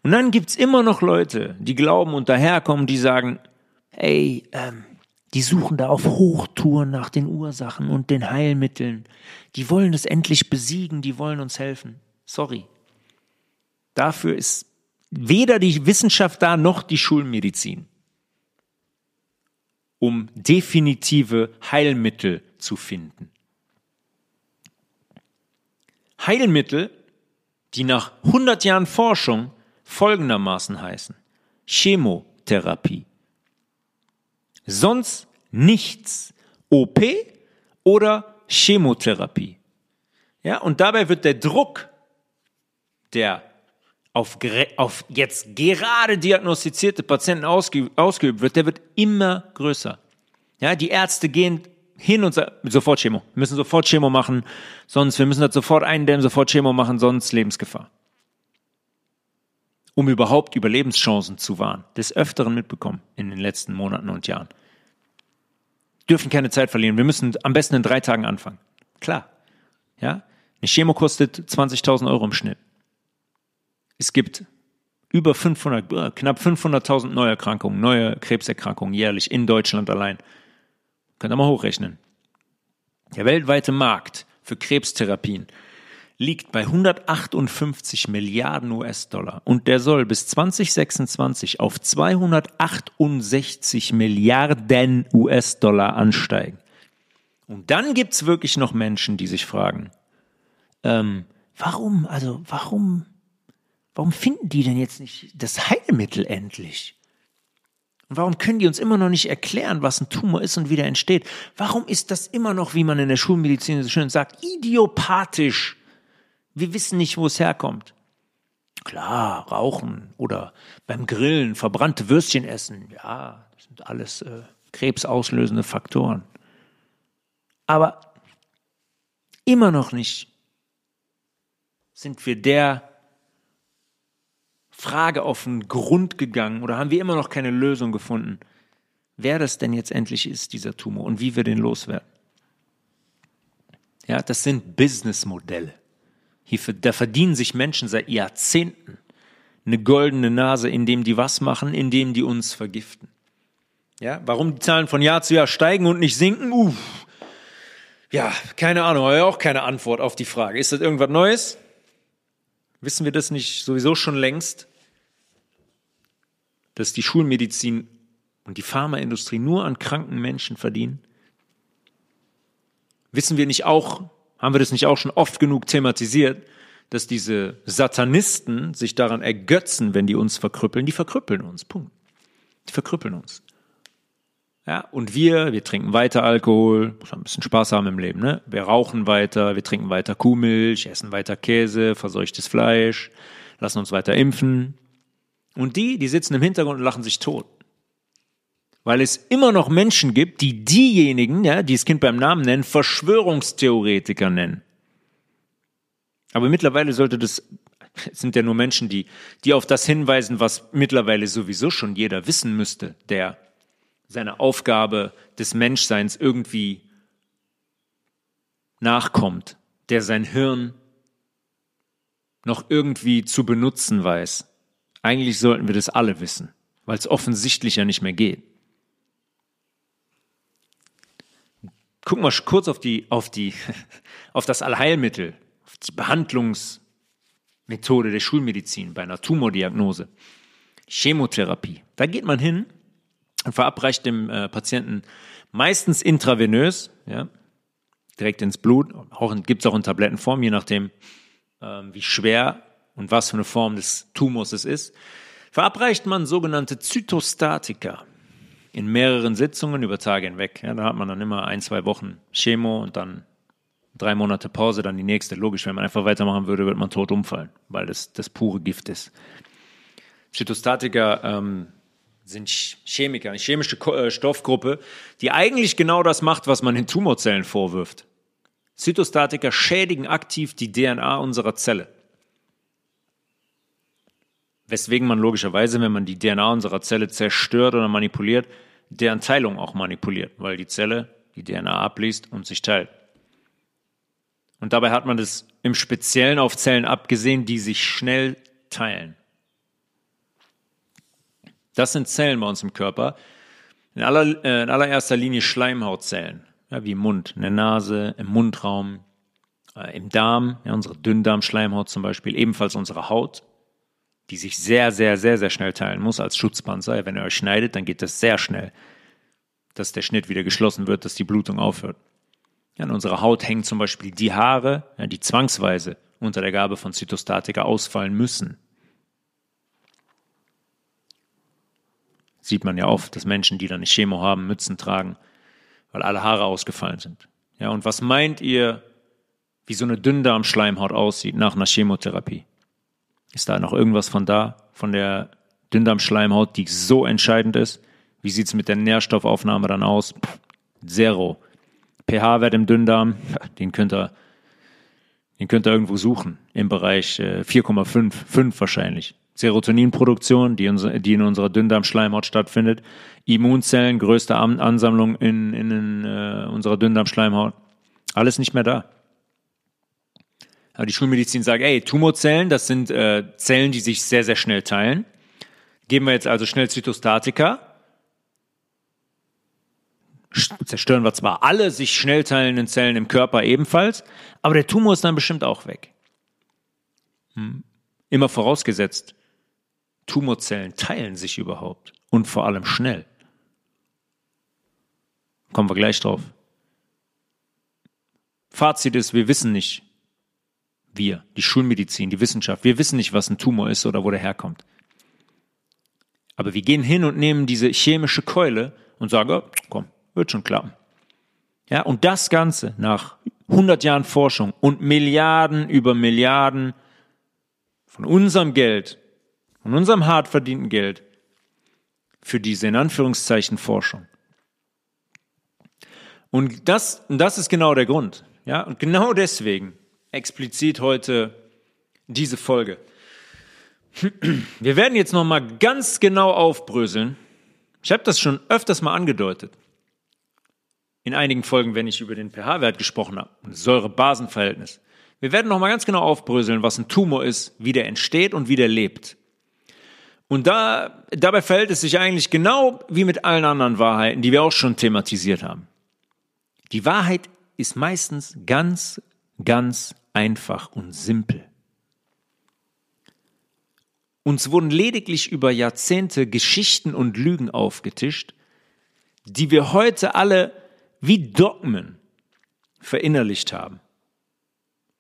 Und dann gibt's immer noch Leute, die glauben und daherkommen, die sagen, hey, ähm, die suchen da auf Hochtouren nach den Ursachen und den Heilmitteln. Die wollen es endlich besiegen, die wollen uns helfen. Sorry. Dafür ist weder die Wissenschaft da noch die Schulmedizin, um definitive Heilmittel zu finden. Heilmittel, die nach 100 Jahren Forschung folgendermaßen heißen. Chemotherapie. Sonst nichts. OP oder Chemotherapie. Ja, und dabei wird der Druck, der auf, auf jetzt gerade diagnostizierte Patienten ausgeübt wird, der wird immer größer. Ja, die Ärzte gehen hin und sagen, sofort Chemo. Wir müssen sofort Chemo machen, sonst, wir müssen das sofort eindämmen, sofort Chemo machen, sonst Lebensgefahr um überhaupt Überlebenschancen zu wahren. Des Öfteren mitbekommen in den letzten Monaten und Jahren. Dürfen keine Zeit verlieren. Wir müssen am besten in drei Tagen anfangen. Klar. Ja? Eine Chemo kostet 20.000 Euro im Schnitt. Es gibt über 500, äh, knapp 500.000 Neuerkrankungen, neue Krebserkrankungen jährlich in Deutschland allein. Könnt ihr mal hochrechnen. Der weltweite Markt für Krebstherapien liegt bei 158 Milliarden US-Dollar und der soll bis 2026 auf 268 Milliarden US-Dollar ansteigen. Und dann gibt's wirklich noch Menschen, die sich fragen, ähm, warum, also warum, Warum finden die denn jetzt nicht das Heilmittel endlich? Und warum können die uns immer noch nicht erklären, was ein Tumor ist und wie der entsteht? Warum ist das immer noch, wie man in der Schulmedizin so schön sagt, idiopathisch? Wir wissen nicht, wo es herkommt. Klar, rauchen oder beim Grillen verbrannte Würstchen essen, ja, das sind alles äh, krebsauslösende Faktoren. Aber immer noch nicht sind wir der Frage auf den Grund gegangen oder haben wir immer noch keine Lösung gefunden, wer das denn jetzt endlich ist, dieser Tumor, und wie wir den loswerden. Ja, das sind Businessmodelle. Hier, da verdienen sich Menschen seit Jahrzehnten eine goldene Nase, indem die was machen, indem die uns vergiften. Ja, warum die Zahlen von Jahr zu Jahr steigen und nicht sinken? Uff. Ja, keine Ahnung, aber auch keine Antwort auf die Frage. Ist das irgendwas Neues? Wissen wir das nicht sowieso schon längst? Dass die Schulmedizin und die Pharmaindustrie nur an kranken Menschen verdienen? Wissen wir nicht auch, haben wir das nicht auch schon oft genug thematisiert, dass diese Satanisten sich daran ergötzen, wenn die uns verkrüppeln? Die verkrüppeln uns, Punkt. Die verkrüppeln uns. Ja, und wir, wir trinken weiter Alkohol, muss ein bisschen Spaß haben im Leben, ne? Wir rauchen weiter, wir trinken weiter Kuhmilch, essen weiter Käse, verseuchtes Fleisch, lassen uns weiter impfen. Und die, die sitzen im Hintergrund und lachen sich tot. Weil es immer noch Menschen gibt, die diejenigen, ja, die das Kind beim Namen nennen, Verschwörungstheoretiker nennen. Aber mittlerweile sollte das, sind ja nur Menschen, die, die auf das hinweisen, was mittlerweile sowieso schon jeder wissen müsste, der seiner Aufgabe des Menschseins irgendwie nachkommt, der sein Hirn noch irgendwie zu benutzen weiß. Eigentlich sollten wir das alle wissen, weil es offensichtlich ja nicht mehr geht. Gucken wir kurz auf die, auf die, auf das Allheilmittel, auf die Behandlungsmethode der Schulmedizin bei einer Tumordiagnose. Chemotherapie. Da geht man hin und verabreicht dem äh, Patienten meistens intravenös, ja, direkt ins Blut. Gibt es auch in Tablettenform, je nachdem, ähm, wie schwer und was für eine Form des Tumors es ist. Verabreicht man sogenannte Zytostatika in mehreren Sitzungen über Tage hinweg. Ja, da hat man dann immer ein, zwei Wochen Chemo und dann drei Monate Pause, dann die nächste. Logisch, wenn man einfach weitermachen würde, wird man tot umfallen, weil das das pure Gift ist. Zytostatika ähm, sind Chemiker, eine chemische äh, Stoffgruppe, die eigentlich genau das macht, was man den Tumorzellen vorwirft. Zytostatika schädigen aktiv die DNA unserer Zelle. Weswegen man logischerweise, wenn man die DNA unserer Zelle zerstört oder manipuliert, deren Teilung auch manipuliert, weil die Zelle die DNA abliest und sich teilt. Und dabei hat man das im Speziellen auf Zellen abgesehen, die sich schnell teilen. Das sind Zellen bei uns im Körper. In, aller, äh, in allererster Linie Schleimhautzellen, ja, wie im Mund, in der Nase, im Mundraum, äh, im Darm, ja, unsere Dünndarmschleimhaut zum Beispiel, ebenfalls unsere Haut, die sich sehr, sehr, sehr, sehr schnell teilen muss als Schutzpanzer. Wenn ihr euch schneidet, dann geht das sehr schnell, dass der Schnitt wieder geschlossen wird, dass die Blutung aufhört. Ja, in unserer Haut hängen zum Beispiel die Haare, die zwangsweise unter der Gabe von Zytostatika ausfallen müssen. Sieht man ja oft, dass Menschen, die dann nicht Chemo haben, Mützen tragen, weil alle Haare ausgefallen sind. Ja, und was meint ihr, wie so eine Dünndarmschleimhaut aussieht nach einer Chemotherapie? Ist da noch irgendwas von da, von der Dünndarmschleimhaut, die so entscheidend ist? Wie sieht es mit der Nährstoffaufnahme dann aus? Pff, zero. pH-Wert im Dünndarm, den könnt ihr, den könnt ihr irgendwo suchen. Im Bereich 4,5, äh, 5 wahrscheinlich. Serotoninproduktion, die, die in unserer Dünndarmschleimhaut stattfindet, Immunzellen, größte Ansammlung in, in äh, unserer Dünndarmschleimhaut, alles nicht mehr da. Aber die Schulmedizin sagt, ey, Tumorzellen, das sind äh, Zellen, die sich sehr, sehr schnell teilen. Geben wir jetzt also schnell Zytostatika, zerstören wir zwar alle sich schnell teilenden Zellen im Körper ebenfalls, aber der Tumor ist dann bestimmt auch weg. Hm. Immer vorausgesetzt, Tumorzellen teilen sich überhaupt und vor allem schnell. Kommen wir gleich drauf. Fazit ist, wir wissen nicht, Wir, die Schulmedizin, die Wissenschaft. Wir wissen nicht, was ein Tumor ist oder wo der herkommt. Aber wir gehen hin und nehmen diese chemische Keule und sagen, oh, komm, wird schon klappen. Ja, und das Ganze nach 100 Jahren Forschung und Milliarden über Milliarden von unserem Geld, von unserem hart verdienten Geld für diese in Anführungszeichen Forschung. Und das, das ist genau der Grund. Ja, und genau deswegen explizit heute diese Folge. Wir werden jetzt noch mal ganz genau aufbröseln. Ich habe das schon öfters mal angedeutet. In einigen Folgen, wenn ich über den pH-Wert gesprochen habe, Säure-Basen-Verhältnis. Wir werden noch mal ganz genau aufbröseln, was ein Tumor ist, wie der entsteht und wie der lebt. Und da, dabei verhält es sich eigentlich genau wie mit allen anderen Wahrheiten, die wir auch schon thematisiert haben. Die Wahrheit ist meistens ganz, ganz einfach und simpel. Uns wurden lediglich über Jahrzehnte Geschichten und Lügen aufgetischt, die wir heute alle wie Dogmen verinnerlicht haben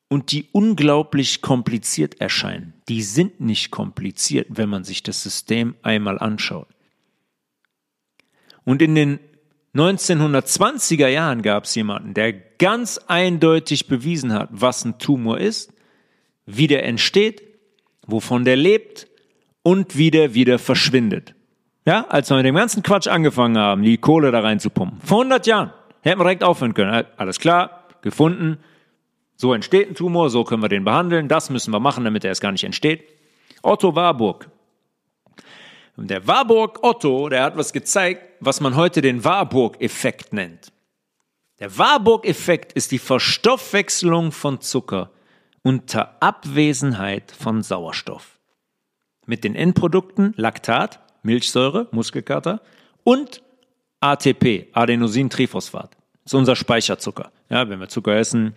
und die unglaublich kompliziert erscheinen. Die sind nicht kompliziert, wenn man sich das System einmal anschaut. Und in den 1920er Jahren gab es jemanden, der ganz eindeutig bewiesen hat, was ein Tumor ist, wie der entsteht, wovon der lebt und wie der wieder verschwindet. Ja, als wir mit dem ganzen Quatsch angefangen haben, die Kohle da reinzupumpen. Vor 100 Jahren. Hätten wir direkt aufhören können. Alles klar, gefunden. So entsteht ein Tumor, so können wir den behandeln. Das müssen wir machen, damit er erst gar nicht entsteht. Otto Warburg. Und der Warburg Otto, der hat was gezeigt, was man heute den Warburg-Effekt nennt. Der Warburg-Effekt ist die Verstoffwechselung von Zucker unter Abwesenheit von Sauerstoff. Mit den Endprodukten Laktat, Milchsäure, Muskelkater und ATP, Adenosintriphosphat. Das ist unser Speicherzucker. Ja, wenn wir Zucker essen,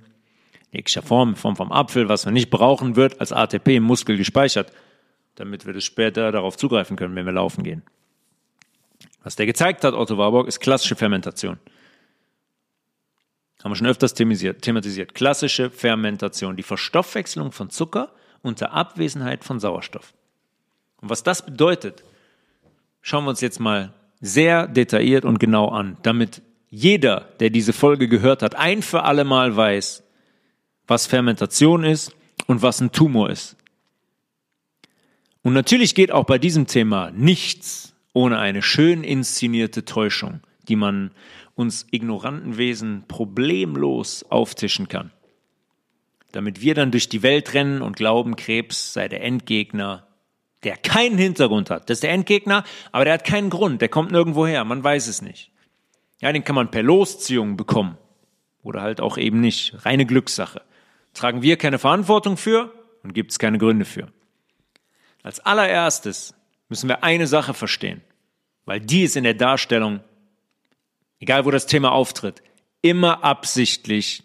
jeglicher Form, in Form vom Apfel, was wir nicht brauchen, wird als ATP im Muskel gespeichert, damit wir das später darauf zugreifen können, wenn wir laufen gehen. Was der gezeigt hat, Otto Warburg, ist klassische Fermentation. Haben wir schon öfters thematisiert. Klassische Fermentation, die Verstoffwechselung von Zucker unter Abwesenheit von Sauerstoff. Und was das bedeutet, schauen wir uns jetzt mal sehr detailliert und genau an, damit jeder, der diese Folge gehört hat, ein für alle Mal weiß, was Fermentation ist und was ein Tumor ist. Und natürlich geht auch bei diesem Thema nichts ohne eine schön inszenierte Täuschung, die man uns ignoranten Wesen problemlos auftischen kann. Damit wir dann durch die Welt rennen und glauben, Krebs sei der Endgegner, der keinen Hintergrund hat. Das ist der Endgegner, aber der hat keinen Grund, der kommt nirgendwo her, man weiß es nicht. Ja, den kann man per Losziehung bekommen. Oder halt auch eben nicht. Reine Glückssache. Tragen wir keine Verantwortung für und gibt es keine Gründe für. Als allererstes müssen wir eine Sache verstehen, weil die ist in der Darstellung, egal wo das Thema auftritt, immer absichtlich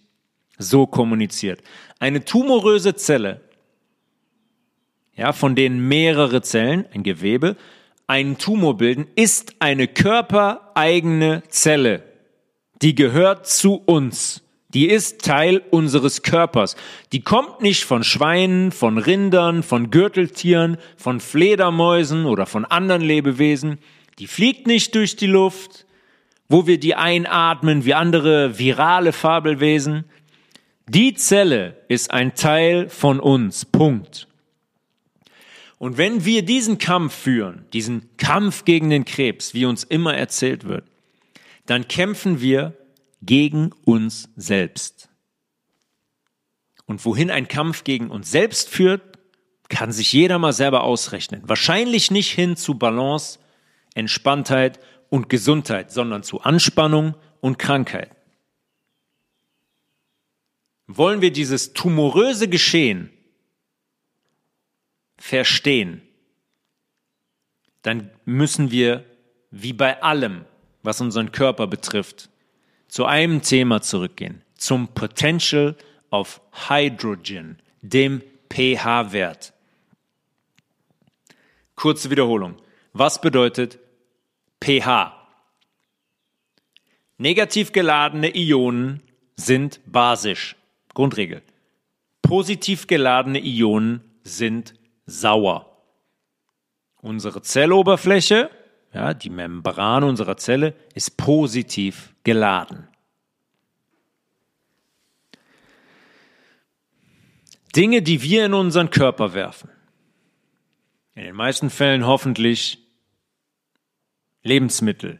so kommuniziert. Eine tumoröse Zelle, ja, von denen mehrere Zellen, ein Gewebe, einen Tumor bilden, ist eine körpereigene Zelle. Die gehört zu uns. Die ist Teil unseres Körpers. Die kommt nicht von Schweinen, von Rindern, von Gürteltieren, von Fledermäusen oder von anderen Lebewesen. Die fliegt nicht durch die Luft, wo wir die einatmen wie andere virale Fabelwesen. Die Zelle ist ein Teil von uns. Punkt. Und wenn wir diesen Kampf führen, diesen Kampf gegen den Krebs, wie uns immer erzählt wird, dann kämpfen wir gegen uns selbst. Und wohin ein Kampf gegen uns selbst führt, kann sich jeder mal selber ausrechnen. Wahrscheinlich nicht hin zu Balance, Entspanntheit und Gesundheit, sondern zu Anspannung und Krankheit. Wollen wir dieses tumoröse Geschehen verstehen, dann müssen wir, wie bei allem, was unseren Körper betrifft, zu einem Thema zurückgehen, zum Potential of Hydrogen, dem pH-Wert. Kurze Wiederholung. Was bedeutet pH? Negativ geladene Ionen sind basisch. Grundregel. Positiv geladene Ionen sind sauer. Unsere Zelloberfläche, ja, die Membran unserer Zelle, ist positiv geladen. Dinge, die wir in unseren Körper werfen. In den meisten Fällen hoffentlich Lebensmittel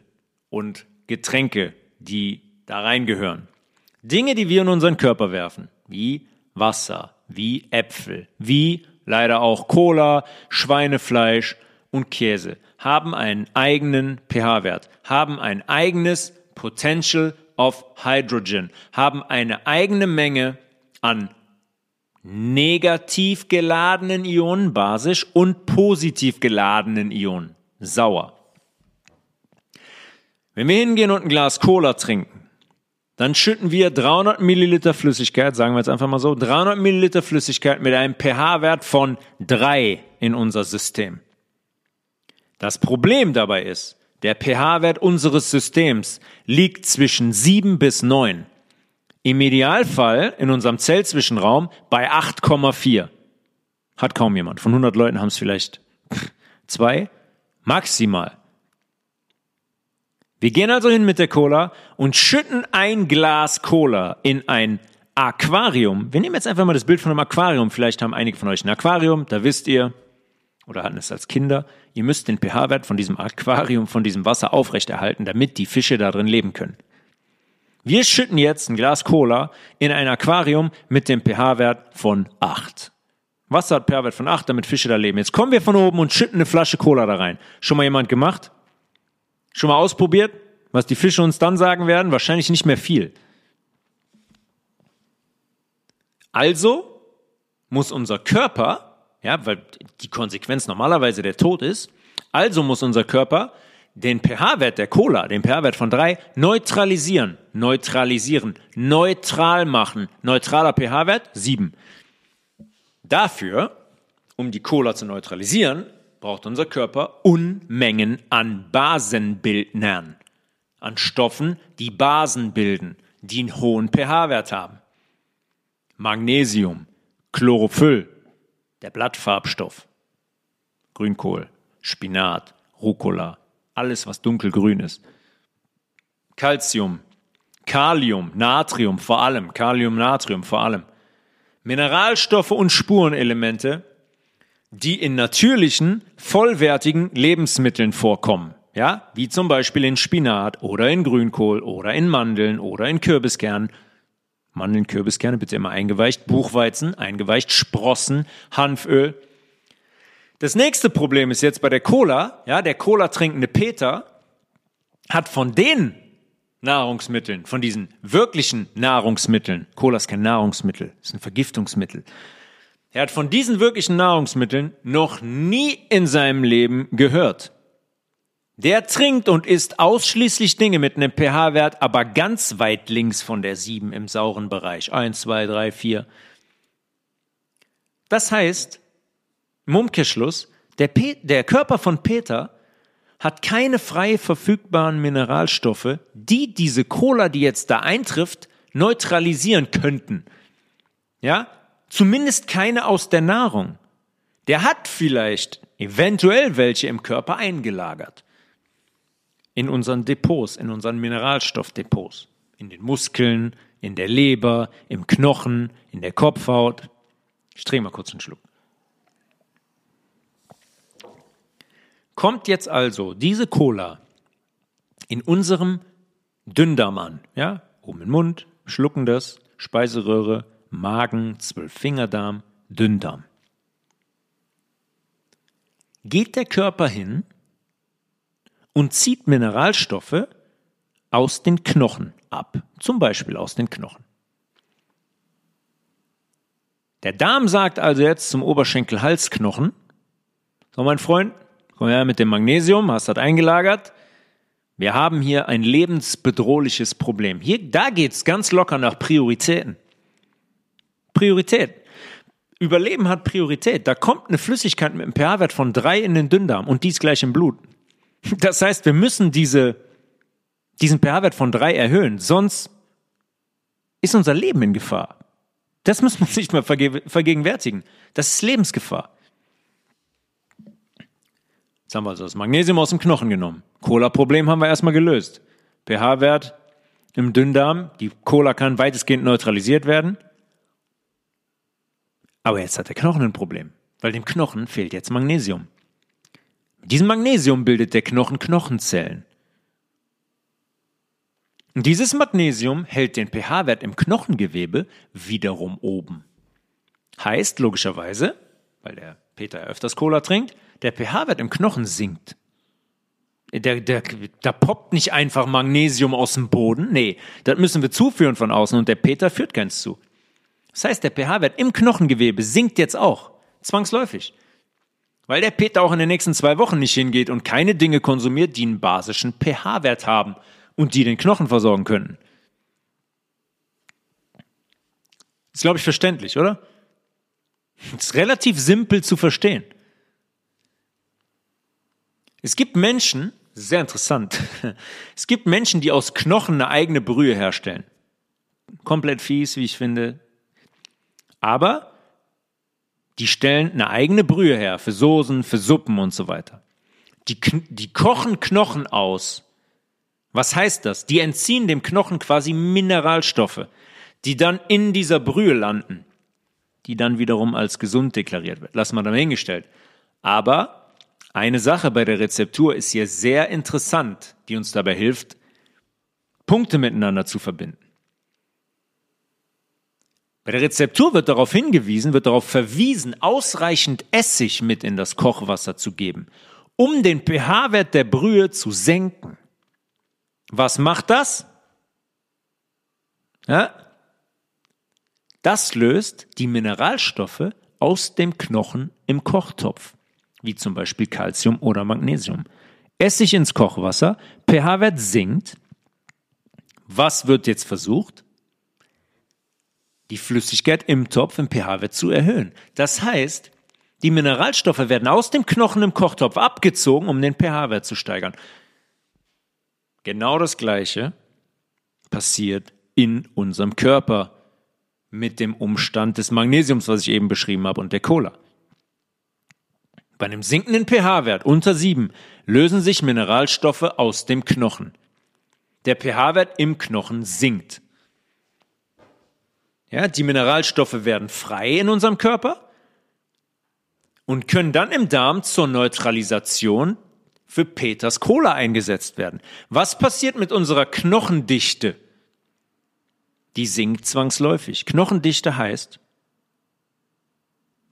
und Getränke, die da reingehören. Dinge, die wir in unseren Körper werfen, wie Wasser, wie Äpfel, wie leider auch Cola, Schweinefleisch und Käse, haben einen eigenen pH-Wert, haben ein eigenes Potential of Hydrogen, haben eine eigene Menge an negativ geladenen Ionen, basisch, und positiv geladenen Ionen, sauer. Wenn wir hingehen und ein Glas Cola trinken, dann schütten wir 300 Milliliter Flüssigkeit, sagen wir jetzt einfach mal so, 300 Milliliter Flüssigkeit mit einem pH-Wert von 3 in unser System. Das Problem dabei ist, der pH-Wert unseres Systems liegt zwischen 7 bis 9. Im Idealfall in unserem Zellzwischenraum bei 8,4. Hat kaum jemand. Von 100 Leuten haben es vielleicht zwei, maximal. Wir gehen also hin mit der Cola und schütten ein Glas Cola in ein Aquarium. Wir nehmen jetzt einfach mal das Bild von einem Aquarium. Vielleicht haben einige von euch ein Aquarium, da wisst ihr, oder hatten es als Kinder, ihr müsst den pH-Wert von diesem Aquarium, von diesem Wasser aufrechterhalten, damit die Fische da drin leben können. Wir schütten jetzt ein Glas Cola in ein Aquarium mit dem pH-Wert von 8. Wasser hat pH-Wert von 8, damit Fische da leben. Jetzt kommen wir von oben und schütten eine Flasche Cola da rein. Schon mal jemand gemacht? Schon mal ausprobiert? Was die Fische uns dann sagen werden? Wahrscheinlich nicht mehr viel. Also muss unser Körper, ja, weil die Konsequenz normalerweise der Tod ist, also muss unser Körper den pH-Wert der Cola, den pH-Wert von drei, neutralisieren, neutralisieren, neutral machen. Neutraler pH-Wert sieben. Dafür, um die Cola zu neutralisieren, braucht unser Körper Unmengen an Basenbildnern, an Stoffen, die Basen bilden, die einen hohen pH-Wert haben. Magnesium, Chlorophyll, der Blattfarbstoff, Grünkohl, Spinat, Rucola, alles, was dunkelgrün ist. Calcium, Kalium, Natrium vor allem, Kalium, Natrium vor allem. Mineralstoffe und Spurenelemente, die in natürlichen, vollwertigen Lebensmitteln vorkommen. Ja, wie zum Beispiel in Spinat oder in Grünkohl oder in Mandeln oder in Kürbiskernen. Mandeln, Kürbiskerne bitte immer eingeweicht, Buchweizen eingeweicht, Sprossen, Hanföl. Das nächste Problem ist jetzt bei der Cola, ja, der Cola trinkende Peter hat von den Nahrungsmitteln, von diesen wirklichen Nahrungsmitteln, Cola ist kein Nahrungsmittel, ist ein Vergiftungsmittel. Er hat von diesen wirklichen Nahrungsmitteln noch nie in seinem Leben gehört. Der trinkt und isst ausschließlich Dinge mit einem pH-Wert, aber ganz weit links von der 7 im sauren Bereich. 1, 2, 3, 4. Das heißt, im der, der Körper von Peter hat keine frei verfügbaren Mineralstoffe, die diese Cola, die jetzt da eintrifft, neutralisieren könnten. Ja? Zumindest keine aus der Nahrung. Der hat vielleicht eventuell welche im Körper eingelagert. In unseren Depots, in unseren Mineralstoffdepots. In den Muskeln, in der Leber, im Knochen, in der Kopfhaut. Ich trinke mal kurz einen Schluck. Kommt jetzt also diese Cola in unserem Dünndarm an, ja, oben im Mund, schlucken das, Speiseröhre, Magen, Zwölffingerdarm, Dünndarm. Geht der Körper hin und zieht Mineralstoffe aus den Knochen ab, zum Beispiel aus den Knochen. Der Darm sagt also jetzt zum Oberschenkel-Halsknochen, so mein Freund, Komm her mit dem Magnesium, hast das eingelagert. Wir haben hier ein lebensbedrohliches Problem. Hier, da geht's ganz locker nach Prioritäten. Priorität. Überleben hat Priorität. Da kommt eine Flüssigkeit mit einem pH-Wert von drei in den Dünndarm und dies gleich im Blut. Das heißt, wir müssen diese, diesen pH-Wert von drei erhöhen, sonst ist unser Leben in Gefahr. Das muss man sich mal vergegenwärtigen. Das ist Lebensgefahr. Jetzt haben wir also das Magnesium aus dem Knochen genommen. Cola-Problem haben wir erstmal gelöst. pH-Wert im Dünndarm. Die Cola kann weitestgehend neutralisiert werden. Aber jetzt hat der Knochen ein Problem, weil dem Knochen fehlt jetzt Magnesium. Mit diesem Magnesium bildet der Knochen Knochenzellen. Dieses Magnesium hält den pH-Wert im Knochengewebe wiederum oben. Heißt logischerweise, weil der Peter öfters Cola trinkt, der pH-Wert im Knochen sinkt. Der, der, da poppt nicht einfach Magnesium aus dem Boden. Nee, das müssen wir zuführen von außen und der Peter führt keins zu. Das heißt, der pH-Wert im Knochengewebe sinkt jetzt auch. Zwangsläufig. Weil der Peter auch in den nächsten zwei Wochen nicht hingeht und keine Dinge konsumiert, die einen basischen pH-Wert haben und die den Knochen versorgen können. Ist, glaube ich, verständlich, oder? Ist relativ simpel zu verstehen. Es gibt Menschen, sehr interessant, es gibt Menschen, die aus Knochen eine eigene Brühe herstellen. Komplett fies, wie ich finde, aber die stellen eine eigene Brühe her für Soßen, für Suppen und so weiter. Die, die kochen Knochen aus. Was heißt das? Die entziehen dem Knochen quasi Mineralstoffe, die dann in dieser Brühe landen, die dann wiederum als gesund deklariert wird. Lass mal da hingestellt. Aber eine Sache bei der Rezeptur ist hier sehr interessant, die uns dabei hilft, Punkte miteinander zu verbinden. Bei der Rezeptur wird darauf hingewiesen, wird darauf verwiesen, ausreichend Essig mit in das Kochwasser zu geben, um den pH-Wert der Brühe zu senken. Was macht das? Ja? Das löst die Mineralstoffe aus dem Knochen im Kochtopf, wie zum Beispiel Calcium oder Magnesium. Essig ins Kochwasser, pH-Wert sinkt. Was wird jetzt versucht? Die Flüssigkeit im Topf im pH-Wert zu erhöhen. Das heißt, die Mineralstoffe werden aus dem Knochen im Kochtopf abgezogen, um den pH-Wert zu steigern. Genau das Gleiche passiert in unserem Körper mit dem Umstand des Magnesiums, was ich eben beschrieben habe, und der Cola. Bei einem sinkenden pH-Wert unter 7 lösen sich Mineralstoffe aus dem Knochen. Der pH-Wert im Knochen sinkt. Ja, die Mineralstoffe werden frei in unserem Körper und können dann im Darm zur Neutralisation für Peters Cola eingesetzt werden. Was passiert mit unserer Knochendichte? Die sinkt zwangsläufig. Knochendichte heißt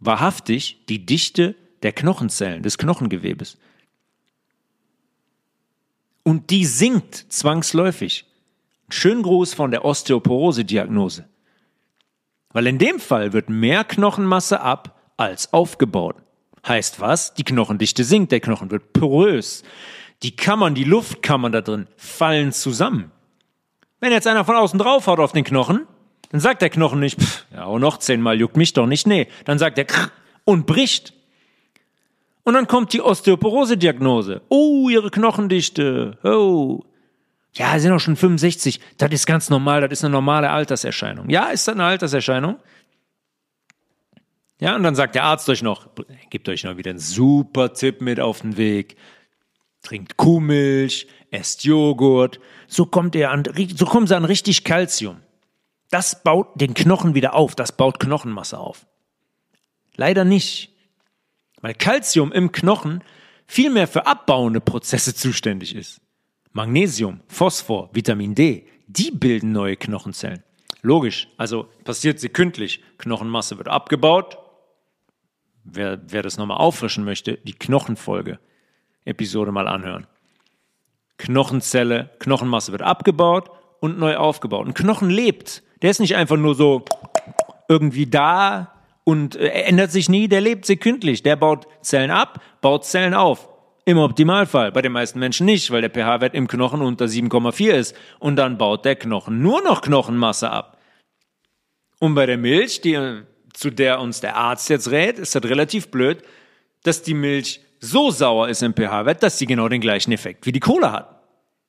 wahrhaftig die Dichte der Knochenzellen, des Knochengewebes. Und die sinkt zwangsläufig. Schönen Gruß von der Osteoporose-Diagnose. Weil in dem Fall wird mehr Knochenmasse ab als aufgebaut. Heißt was? Die Knochendichte sinkt, der Knochen wird porös. Die Kammern, die Luftkammern da drin fallen zusammen. Wenn jetzt einer von außen draufhaut auf den Knochen, dann sagt der Knochen nicht, pff, ja, auch noch zehnmal juckt mich doch nicht. Nee, dann sagt er und bricht. Und dann kommt die Osteoporose-Diagnose. Oh, ihre Knochendichte. Oh. Ja, sie sind auch schon 65. Das ist ganz normal. Das ist eine normale Alterserscheinung. Ja, ist das eine Alterserscheinung? Ja, und dann sagt der Arzt euch noch, gibt euch noch wieder einen super Tipp mit auf den Weg. Trinkt Kuhmilch, esst Joghurt. So kommt ihr an, so kommen sie an richtig Kalzium. Das baut den Knochen wieder auf. Das baut Knochenmasse auf. Leider nicht. Weil Kalzium im Knochen viel mehr für abbauende Prozesse zuständig ist. Magnesium, Phosphor, Vitamin D, die bilden neue Knochenzellen. Logisch, also passiert sekündlich. Knochenmasse wird abgebaut. Wer, wer das nochmal auffrischen möchte, die Knochenfolge Episode mal anhören. Knochenzelle, Knochenmasse wird abgebaut und neu aufgebaut. Ein Knochen lebt. Der ist nicht einfach nur so irgendwie da und äh, ändert sich nie. Der lebt sekündlich. Der baut Zellen ab, baut Zellen auf. Im Optimalfall, bei den meisten Menschen nicht, weil der pH-Wert im Knochen unter 7,4 ist und dann baut der Knochen nur noch Knochenmasse ab. Und bei der Milch, die, zu der uns der Arzt jetzt rät, ist das relativ blöd, dass die Milch so sauer ist im pH-Wert, dass sie genau den gleichen Effekt wie die Cola hat.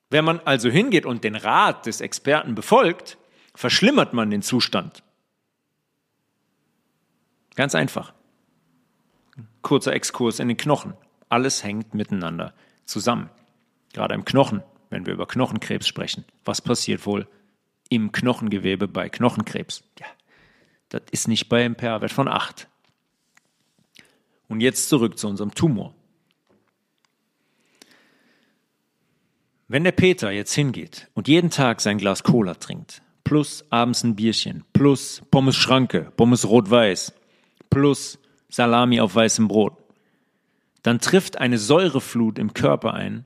Wenn man also hingeht und den Rat des Experten befolgt, verschlimmert man den Zustand. Ganz einfach. Kurzer Exkurs in den Knochen. Alles hängt miteinander zusammen. Gerade im Knochen, wenn wir über Knochenkrebs sprechen. Was passiert wohl im Knochengewebe bei Knochenkrebs? Ja, das ist nicht bei einem pH-Wert von 8. Und jetzt zurück zu unserem Tumor. Wenn der Peter jetzt hingeht und jeden Tag sein Glas Cola trinkt, plus abends ein Bierchen, plus Pommes Schranke, Pommes rot-weiß, plus Salami auf weißem Brot, dann trifft eine Säureflut im Körper ein,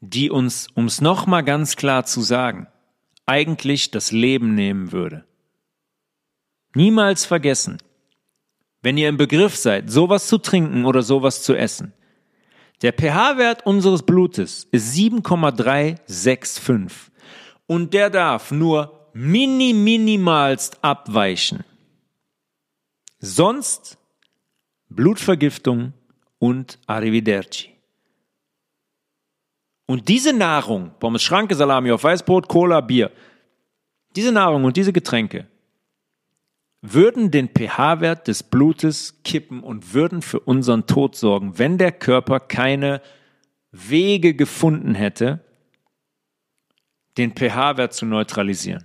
die uns, um es nochmal ganz klar zu sagen, eigentlich das Leben nehmen würde. Niemals vergessen, wenn ihr im Begriff seid, sowas zu trinken oder sowas zu essen, der pH-Wert unseres Blutes ist 7,365 und der darf nur mini minimalst abweichen. Sonst Blutvergiftung und Arrivederci. Und diese Nahrung, Pommes Schranke, Salami auf Weißbrot, Cola, Bier, diese Nahrung und diese Getränke würden den pH-Wert des Blutes kippen und würden für unseren Tod sorgen, wenn der Körper keine Wege gefunden hätte, den pH-Wert zu neutralisieren.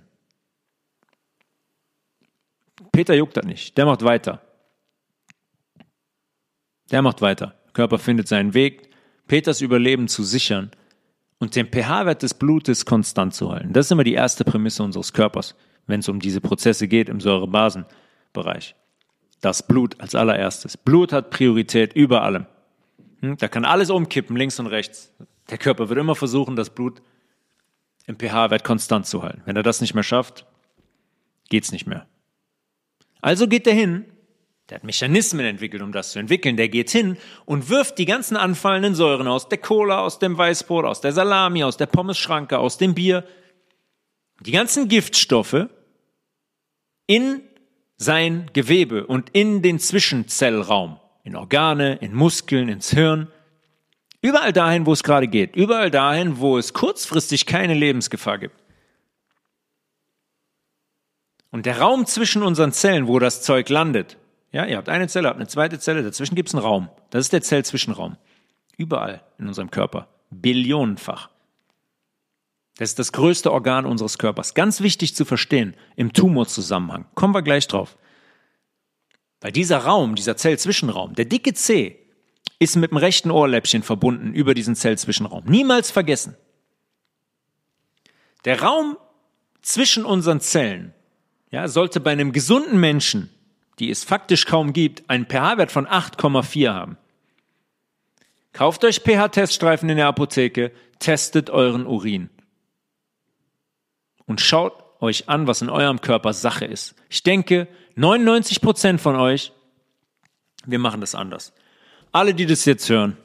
Peter juckt das nicht, der macht weiter. Der macht weiter. Körper findet seinen Weg, Peters Überleben zu sichern und den pH-Wert des Blutes konstant zu halten. Das ist immer die erste Prämisse unseres Körpers wenn es um diese Prozesse geht im Säurebasenbereich. Das Blut als allererstes. Blut hat Priorität über allem. Hm? Da kann alles umkippen, links und rechts. Der Körper wird immer versuchen, das Blut im pH-Wert konstant zu halten. Wenn er das nicht mehr schafft, geht's nicht mehr. Also geht er hin, der hat Mechanismen entwickelt, um das zu entwickeln. Der geht hin und wirft die ganzen anfallenden Säuren aus der Cola, aus dem Weißbrot, aus der Salami, aus der Pommesschranke, aus dem Bier, die ganzen Giftstoffe in sein Gewebe und in den Zwischenzellraum, in Organe, in Muskeln, ins Hirn, überall dahin, wo es gerade geht, überall dahin, wo es kurzfristig keine Lebensgefahr gibt. Und der Raum zwischen unseren Zellen, wo das Zeug landet, ja, ihr habt eine Zelle, habt eine zweite Zelle, dazwischen gibt es einen Raum. Das ist der Zellzwischenraum. Überall in unserem Körper. Billionenfach. Das ist das größte Organ unseres Körpers. Ganz wichtig zu verstehen im Tumorzusammenhang. Kommen wir gleich drauf. Weil dieser Raum, dieser Zellzwischenraum, der dicke C, ist mit dem rechten Ohrläppchen verbunden über diesen Zellzwischenraum. Niemals vergessen. Der Raum zwischen unseren Zellen ja, sollte bei einem gesunden Menschen, die es faktisch kaum gibt, einen pH-Wert von 8,4 haben. Kauft euch pH-Teststreifen in der Apotheke, testet euren Urin und schaut euch an, was in eurem Körper Sache ist. Ich denke, 99 Prozent von euch, wir machen das anders. Alle, die das jetzt hören,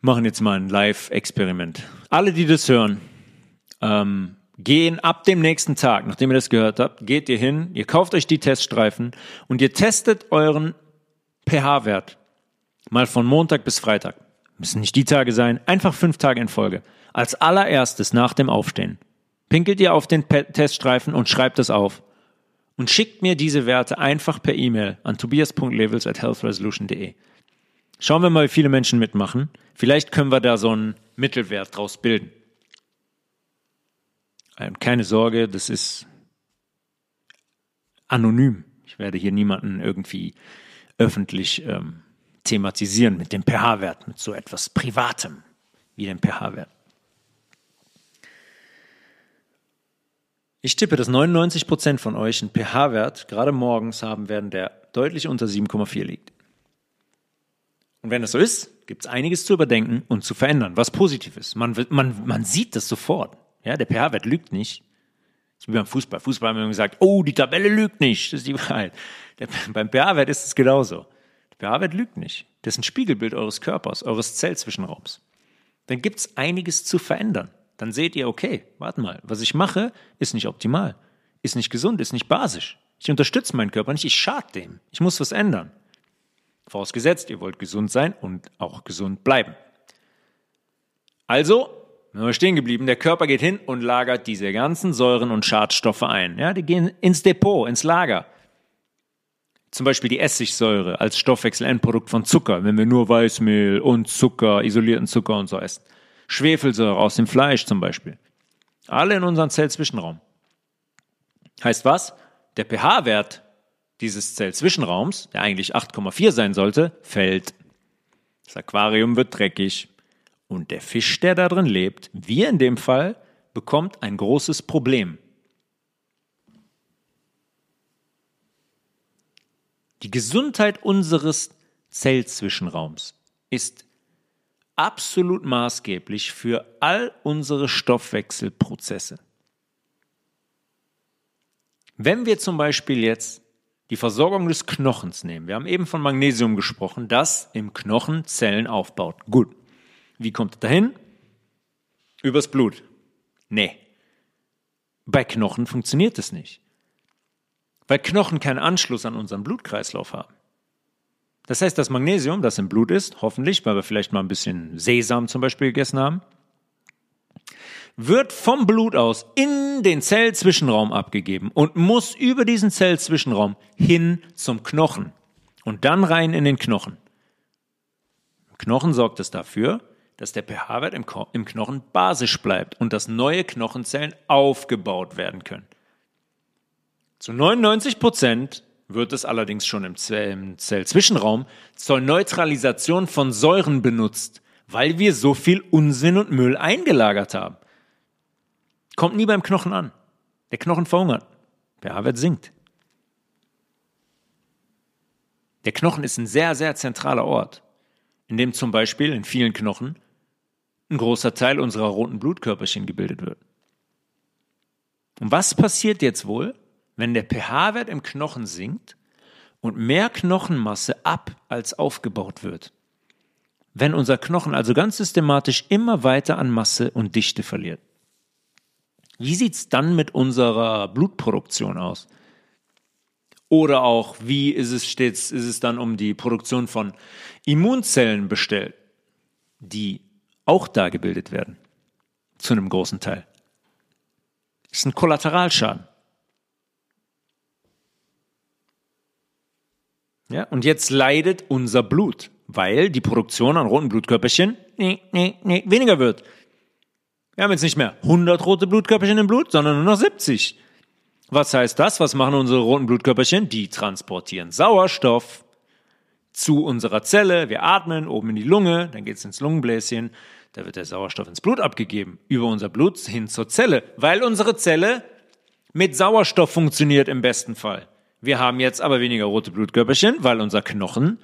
machen jetzt mal ein Live-Experiment. Alle, die das hören, ähm, gehen ab dem nächsten Tag, nachdem ihr das gehört habt, geht ihr hin, ihr kauft euch die Teststreifen und ihr testet euren pH-Wert mal von Montag bis Freitag. Müssen nicht die Tage sein, einfach fünf Tage in Folge. Als allererstes nach dem Aufstehen pinkelt ihr auf den Teststreifen und schreibt es auf. Und schickt mir diese Werte einfach per E-Mail an tobias.levels at healthresolution.de. Schauen wir mal, wie viele Menschen mitmachen. Vielleicht können wir da so einen Mittelwert draus bilden. Und keine Sorge, das ist anonym. Ich werde hier niemanden irgendwie öffentlich ähm, thematisieren mit dem pH-Wert, mit so etwas Privatem wie dem pH-Wert. Ich tippe, dass 99 Prozent von euch einen pH-Wert gerade morgens haben werden, der deutlich unter 7,4 liegt. Und wenn das so ist, gibt es einiges zu überdenken und zu verändern, was positiv ist. Man, man, man sieht das sofort. Ja, der pH-Wert lügt nicht. Das ist wie beim Fußball. Fußball haben wir gesagt, oh, die Tabelle lügt nicht. Das ist die Wahrheit. Der, beim pH-Wert ist es genauso. Der pH-Wert lügt nicht. Das ist ein Spiegelbild eures Körpers, eures Zellzwischenraums. Dann gibt es einiges zu verändern dann seht ihr, okay, warte mal, was ich mache, ist nicht optimal, ist nicht gesund, ist nicht basisch. Ich unterstütze meinen Körper nicht, ich schade dem. Ich muss was ändern. Vorausgesetzt, ihr wollt gesund sein und auch gesund bleiben. Also, wenn wir stehen geblieben, der Körper geht hin und lagert diese ganzen Säuren und Schadstoffe ein. Ja, die gehen ins Depot, ins Lager. zum Beispiel die Essigsäure als Stoffwechselendprodukt von Zucker, wenn wir nur Weißmehl und Zucker, isolierten Zucker und so essen. Schwefelsäure aus dem Fleisch zum Beispiel. Alle in unserem Zellzwischenraum. Heißt was? Der pH-Wert dieses Zellzwischenraums, der eigentlich 8,4 sein sollte, fällt. Das Aquarium wird dreckig. Und der Fisch, der da drin lebt, wir in dem Fall, bekommt ein großes Problem. Die Gesundheit unseres Zellzwischenraums ist absolut maßgeblich für all unsere Stoffwechselprozesse. Wenn wir zum Beispiel jetzt die Versorgung des Knochens nehmen, wir haben eben von Magnesium gesprochen, das im Knochen Zellen aufbaut. Gut. Wie kommt es dahin? Übers Blut. Nee. Bei Knochen funktioniert es nicht weil Knochen keinen Anschluss an unseren Blutkreislauf haben. Das heißt, das Magnesium, das im Blut ist, hoffentlich, weil wir vielleicht mal ein bisschen Sesam zum Beispiel gegessen haben, wird vom Blut aus in den Zellzwischenraum abgegeben und muss über diesen Zellzwischenraum hin zum Knochen und dann rein in den Knochen. Knochen sorgt es dafür, dass der pH-Wert im, im Knochen basisch bleibt und dass neue Knochenzellen aufgebaut werden können. Zu 99 Prozent wird es allerdings schon im, Zellzwischenraum zur Neutralisation von Säuren benutzt, weil wir so viel Unsinn und Müll eingelagert haben. Kommt nie beim Knochen an. Der Knochen verhungert. pH-Wert sinkt. Der Knochen ist ein sehr, sehr zentraler Ort, in dem zum Beispiel in vielen Knochen ein großer Teil unserer roten Blutkörperchen gebildet wird. Und was passiert jetzt wohl, wenn der pH-Wert im Knochen sinkt und mehr Knochenmasse ab als aufgebaut wird. Wenn unser Knochen also ganz systematisch immer weiter an Masse und Dichte verliert. Wie sieht's dann mit unserer Blutproduktion aus? Oder auch, wie ist es stets, ist es dann um die Produktion von Immunzellen bestellt, die auch da gebildet werden? Zu einem großen Teil. Das ist ein Kollateralschaden. Ja, und jetzt leidet unser Blut, weil die Produktion an roten Blutkörperchen nee, nee, nee, weniger wird. Wir haben jetzt nicht mehr 100 rote Blutkörperchen im Blut, sondern nur noch 70. Was heißt das? Was machen unsere roten Blutkörperchen? Die transportieren Sauerstoff zu unserer Zelle. Wir atmen oben in die Lunge, dann geht es ins Lungenbläschen. Da wird der Sauerstoff ins Blut abgegeben, über unser Blut hin zur Zelle, weil unsere Zelle mit Sauerstoff funktioniert im besten Fall. Wir haben jetzt aber weniger rote Blutkörperchen, weil unser Knochen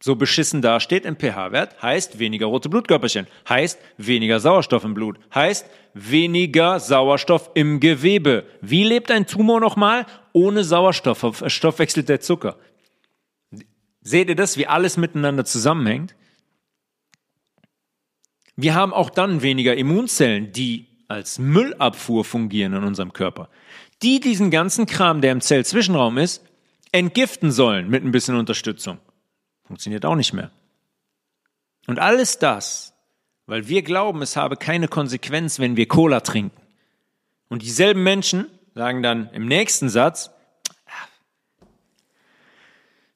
so beschissen dasteht im pH-Wert, heißt weniger rote Blutkörperchen, heißt weniger Sauerstoff im Blut, heißt weniger Sauerstoff im Gewebe. Wie lebt ein Tumor nochmal? Ohne Sauerstoff stoffwechselt der Zucker. Seht ihr das, wie alles miteinander zusammenhängt? Wir haben auch dann weniger Immunzellen, die als Müllabfuhr fungieren in unserem Körper die diesen ganzen Kram, der im Zellzwischenraum ist, entgiften sollen mit ein bisschen Unterstützung. Funktioniert auch nicht mehr. Und alles das, weil wir glauben, es habe keine Konsequenz, wenn wir Cola trinken. Und dieselben Menschen sagen dann im nächsten Satz,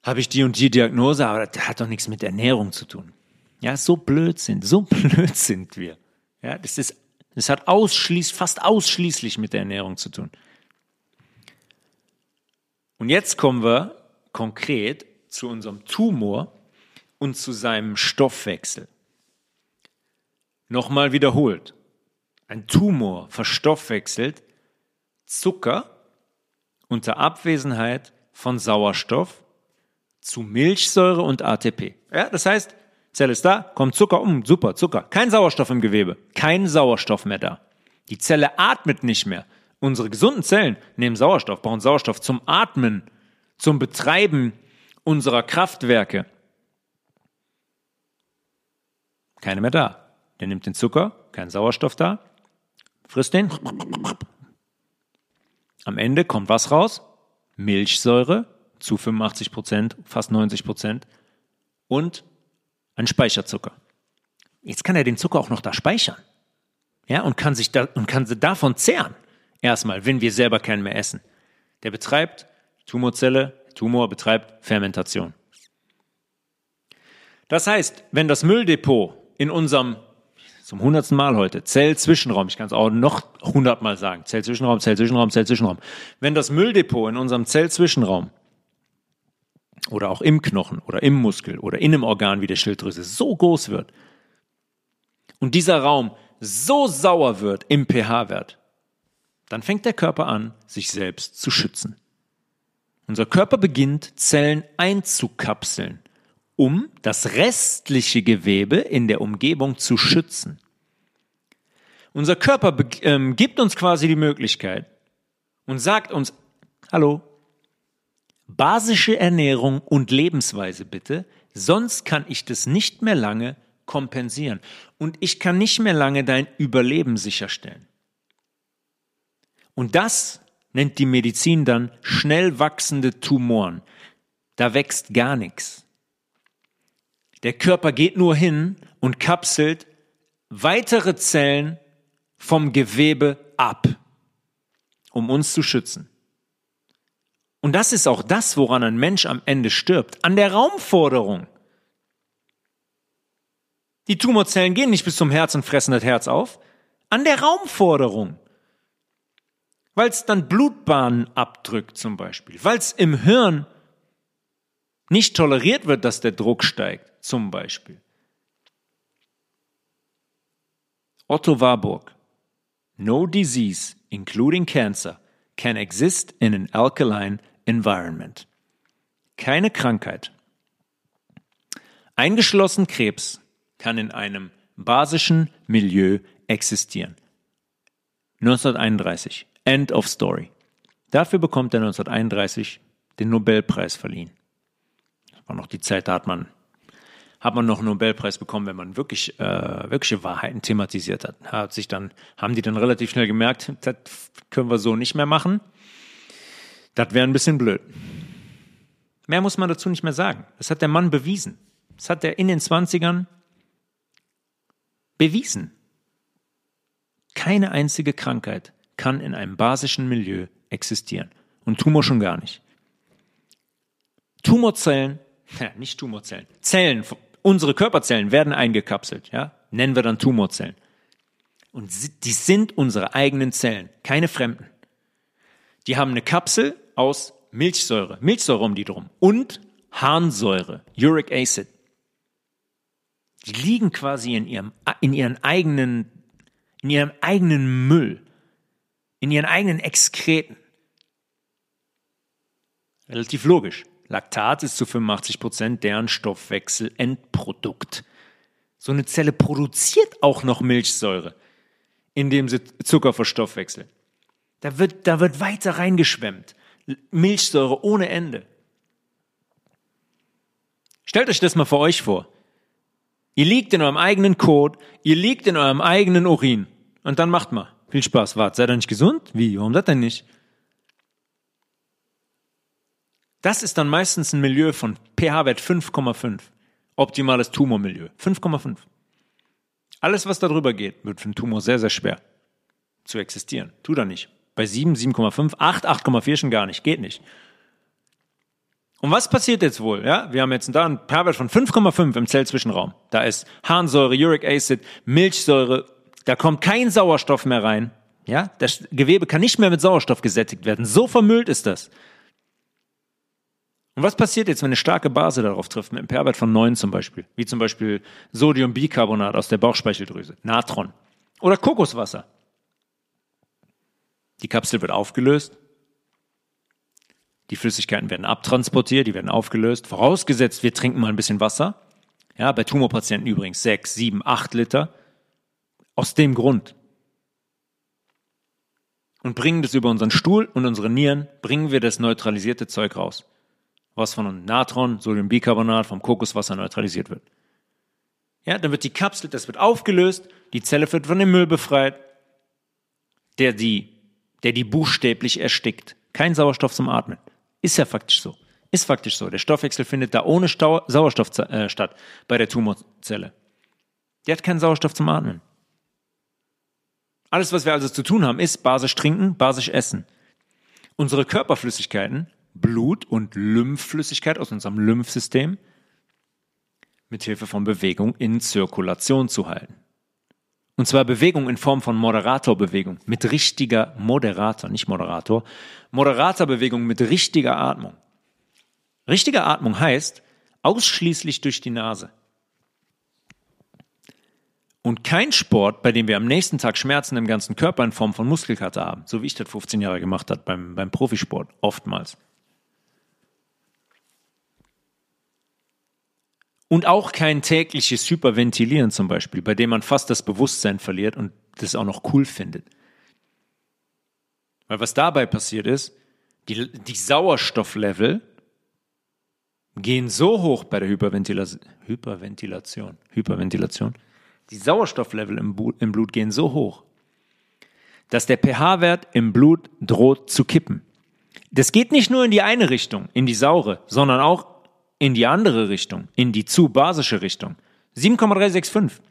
habe ich die und die Diagnose, aber das hat doch nichts mit Ernährung zu tun. Ja, so blöd sind, so blöd sind wir. Ja, das ist, das hat ausschließlich, fast ausschließlich mit der Ernährung zu tun. Und jetzt kommen wir konkret zu unserem Tumor und zu seinem Stoffwechsel. Nochmal wiederholt. Ein Tumor verstoffwechselt Zucker unter Abwesenheit von Sauerstoff zu Milchsäure und ATP. Ja, das heißt, Zelle ist da, kommt Zucker um, super, Zucker. Kein Sauerstoff im Gewebe, kein Sauerstoff mehr da. Die Zelle atmet nicht mehr. Unsere gesunden Zellen nehmen Sauerstoff, brauchen Sauerstoff zum Atmen, zum Betreiben unserer Kraftwerke. Keine mehr da. Der nimmt den Zucker, kein Sauerstoff da, frisst den. Am Ende kommt was raus? Milchsäure zu 85 Prozent, fast 90 Prozent und ein Speicherzucker. Jetzt kann er den Zucker auch noch da speichern. Ja, und kann sich da, und kann davon zehren. Erstmal, wenn wir selber keinen mehr essen. Der betreibt Tumorzelle, Tumor betreibt Fermentation. Das heißt, wenn das Mülldepot in unserem zum hundertsten Mal heute, Zellzwischenraum, ich kann es auch noch hundertmal sagen, Zellzwischenraum, Zellzwischenraum, Zellzwischenraum. Wenn das Mülldepot in unserem Zellzwischenraum oder auch im Knochen oder im Muskel oder in einem Organ wie der Schilddrüse so groß wird und dieser Raum so sauer wird im pH-Wert, dann fängt der Körper an, sich selbst zu schützen. Unser Körper beginnt, Zellen einzukapseln, um das restliche Gewebe in der Umgebung zu schützen. Unser Körper ähm, gibt uns quasi die Möglichkeit und sagt uns, hallo, basische Ernährung und Lebensweise bitte, sonst kann ich das nicht mehr lange kompensieren und ich kann nicht mehr lange dein Überleben sicherstellen. Und das nennt die Medizin dann schnell wachsende Tumoren. Da wächst gar nichts. Der Körper geht nur hin und kapselt weitere Zellen vom Gewebe ab, um uns zu schützen. Und das ist auch das, woran ein Mensch am Ende stirbt, an der Raumforderung. Die Tumorzellen gehen nicht bis zum Herz und fressen das Herz auf, an der Raumforderung weil es dann Blutbahnen abdrückt zum Beispiel, weil es im Hirn nicht toleriert wird, dass der Druck steigt zum Beispiel. Otto Warburg. No disease, including cancer, can exist in an alkaline environment. Keine Krankheit, eingeschlossen Krebs, kann in einem basischen Milieu existieren. 1931. End of Story. Dafür bekommt er 1931 den Nobelpreis verliehen. Das war noch die Zeit, da hat man, hat man noch einen Nobelpreis bekommen, wenn man wirklich, äh, wirkliche Wahrheiten thematisiert hat. hat sich dann, haben die dann relativ schnell gemerkt, das können wir so nicht mehr machen. Das wäre ein bisschen blöd. Mehr muss man dazu nicht mehr sagen. Das hat der Mann bewiesen. Das hat er in den 20ern bewiesen. Keine einzige Krankheit kann in einem basischen Milieu existieren. Und Tumor schon gar nicht. Tumorzellen, nicht Tumorzellen, Zellen, unsere Körperzellen werden eingekapselt, ja, nennen wir dann Tumorzellen. Und die sind unsere eigenen Zellen, keine fremden. Die haben eine Kapsel aus Milchsäure, Milchsäure um die drum und Harnsäure, Uric Acid. Die liegen quasi in ihrem, in ihren eigenen, in ihrem eigenen Müll in ihren eigenen Exkreten. Relativ logisch. Laktat ist zu 85 Prozent deren Stoffwechselendprodukt. So eine Zelle produziert auch noch Milchsäure, indem sie Zucker verstoffwechselt. Da wird, da wird weiter reingeschwemmt. Milchsäure ohne Ende. Stellt euch das mal für euch vor. Ihr liegt in eurem eigenen Kot, ihr liegt in eurem eigenen Urin. Und dann macht mal. Viel Spaß. Wart, seid ihr nicht gesund? Wie? Warum das denn nicht? Das ist dann meistens ein Milieu von pH-Wert 5,5. Optimales Tumormilieu. 5,5. Alles, was darüber geht, wird für einen Tumor sehr, sehr schwer zu existieren. Tut er nicht. Bei 7, 7,5, 8, 8,4 schon gar nicht. Geht nicht. Und was passiert jetzt wohl? Ja, wir haben jetzt da einen pH-Wert von 5,5 im Zellzwischenraum. Da ist Harnsäure, Uric Acid, Milchsäure da kommt kein Sauerstoff mehr rein. Ja, das Gewebe kann nicht mehr mit Sauerstoff gesättigt werden. So vermüllt ist das. Und was passiert jetzt, wenn eine starke Base darauf trifft, mit einem pH-Wert von 9 zum Beispiel, wie zum Beispiel Sodiumbicarbonat aus der Bauchspeicheldrüse, Natron oder Kokoswasser? Die Kapsel wird aufgelöst, die Flüssigkeiten werden abtransportiert, die werden aufgelöst, vorausgesetzt, wir trinken mal ein bisschen Wasser. Ja, bei Tumorpatienten übrigens 6, 7, 8 Liter. Aus dem Grund. Und bringen das über unseren Stuhl und unsere Nieren, bringen wir das neutralisierte Zeug raus. Was von Natron, Sodiumbicarbonat, vom Kokoswasser neutralisiert wird. Ja, dann wird die Kapsel, das wird aufgelöst, die Zelle wird von dem Müll befreit, der die, der die buchstäblich erstickt. Kein Sauerstoff zum Atmen. Ist ja faktisch so. Ist faktisch so. Der Stoffwechsel findet da ohne Stau Sauerstoff äh, statt bei der Tumorzelle. Die hat keinen Sauerstoff zum Atmen. Alles, was wir also zu tun haben, ist basisch trinken, basisch essen. Unsere Körperflüssigkeiten Blut und Lymphflüssigkeit aus unserem Lymphsystem mit Hilfe von Bewegung in Zirkulation zu halten. Und zwar Bewegung in Form von Moderatorbewegung, mit richtiger Moderator, nicht Moderator, Moderatorbewegung mit richtiger Atmung. Richtige Atmung heißt ausschließlich durch die Nase. Und kein Sport, bei dem wir am nächsten Tag Schmerzen im ganzen Körper in Form von Muskelkater haben, so wie ich das 15 Jahre gemacht habe beim, beim Profisport, oftmals. Und auch kein tägliches Hyperventilieren zum Beispiel, bei dem man fast das Bewusstsein verliert und das auch noch cool findet. Weil was dabei passiert ist, die, die Sauerstofflevel gehen so hoch bei der Hyperventila Hyperventilation, Hyperventilation, die Sauerstofflevel im, im Blut gehen so hoch, dass der pH-Wert im Blut droht zu kippen. Das geht nicht nur in die eine Richtung, in die saure, sondern auch in die andere Richtung, in die zu basische Richtung. 7,365.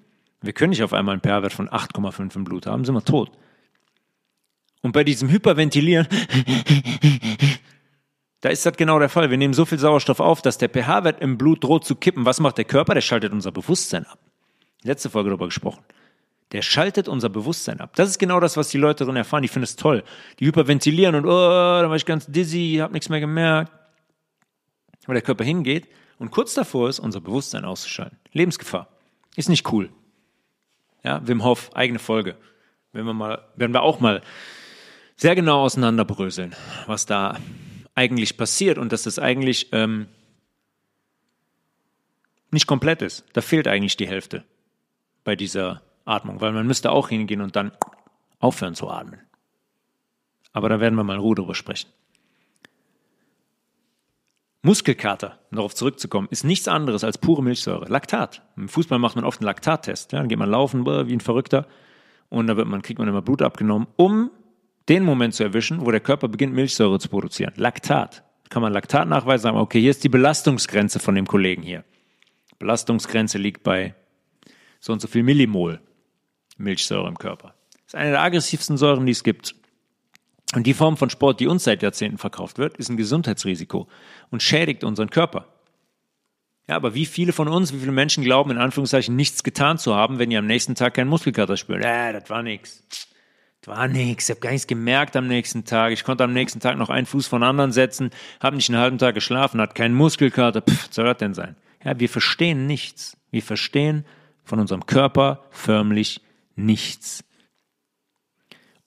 Wir können nicht auf einmal einen pH-Wert von 8,5 im Blut haben, sind wir tot. Und bei diesem Hyperventilieren, da ist das genau der Fall. Wir nehmen so viel Sauerstoff auf, dass der pH-Wert im Blut droht zu kippen. Was macht der Körper? Der schaltet unser Bewusstsein ab. Letzte Folge darüber gesprochen. Der schaltet unser Bewusstsein ab. Das ist genau das, was die Leute darin erfahren. Die finden es toll. Die hyperventilieren und, oh, da war ich ganz dizzy, hab nichts mehr gemerkt. Weil der Körper hingeht und kurz davor ist, unser Bewusstsein auszuschalten. Lebensgefahr. Ist nicht cool. Ja, Wim Hof, eigene Folge. Wenn wir mal, werden wir auch mal sehr genau auseinanderbröseln, was da eigentlich passiert und dass das eigentlich ähm, nicht komplett ist. Da fehlt eigentlich die Hälfte bei dieser Atmung, weil man müsste auch hingehen und dann aufhören zu atmen. Aber da werden wir mal in Ruhe drüber sprechen. Muskelkater, um darauf zurückzukommen, ist nichts anderes als pure Milchsäure. Laktat. Im Fußball macht man oft einen Laktattest. Ja, dann geht man laufen wie ein Verrückter und dann wird man, kriegt man immer Blut abgenommen, um den Moment zu erwischen, wo der Körper beginnt, Milchsäure zu produzieren. Laktat. Kann man Laktat nachweisen, sagen, okay, hier ist die Belastungsgrenze von dem Kollegen hier. Belastungsgrenze liegt bei so und so viel Millimol Milchsäure im Körper. Das ist eine der aggressivsten Säuren, die es gibt. Und die Form von Sport, die uns seit Jahrzehnten verkauft wird, ist ein Gesundheitsrisiko und schädigt unseren Körper. Ja, aber wie viele von uns, wie viele Menschen glauben, in Anführungszeichen nichts getan zu haben, wenn ihr am nächsten Tag keinen Muskelkater spürt? Äh, das war nix. Das war nix. Ich habe gar nichts gemerkt am nächsten Tag. Ich konnte am nächsten Tag noch einen Fuß von anderen setzen, habe nicht einen halben Tag geschlafen, hat keinen Muskelkater. Pff, soll das denn sein? Ja, wir verstehen nichts. Wir verstehen von unserem Körper förmlich nichts.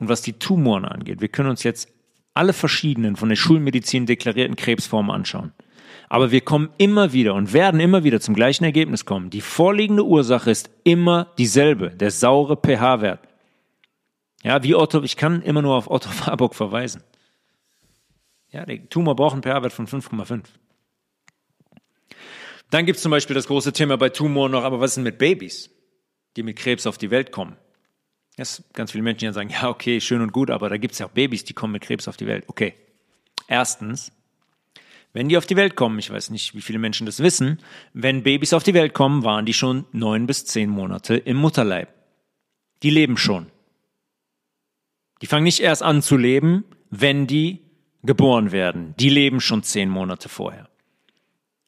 Und was die Tumoren angeht, wir können uns jetzt alle verschiedenen von der Schulmedizin deklarierten Krebsformen anschauen. Aber wir kommen immer wieder und werden immer wieder zum gleichen Ergebnis kommen. Die vorliegende Ursache ist immer dieselbe, der saure pH-Wert. Ja, wie Otto, ich kann immer nur auf Otto Warburg verweisen. Ja, der Tumor braucht einen pH-Wert von 5,5. Dann gibt es zum Beispiel das große Thema bei Tumoren noch, aber was ist denn mit Babys, die mit Krebs auf die Welt kommen? Dass ganz viele Menschen, die sagen, ja, okay, schön und gut, aber da gibt es ja auch Babys, die kommen mit Krebs auf die Welt. Okay. Erstens, wenn die auf die Welt kommen, ich weiß nicht, wie viele Menschen das wissen, wenn Babys auf die Welt kommen, waren die schon neun bis zehn Monate im Mutterleib. Die leben schon. Die fangen nicht erst an zu leben, wenn die geboren werden. Die leben schon zehn Monate vorher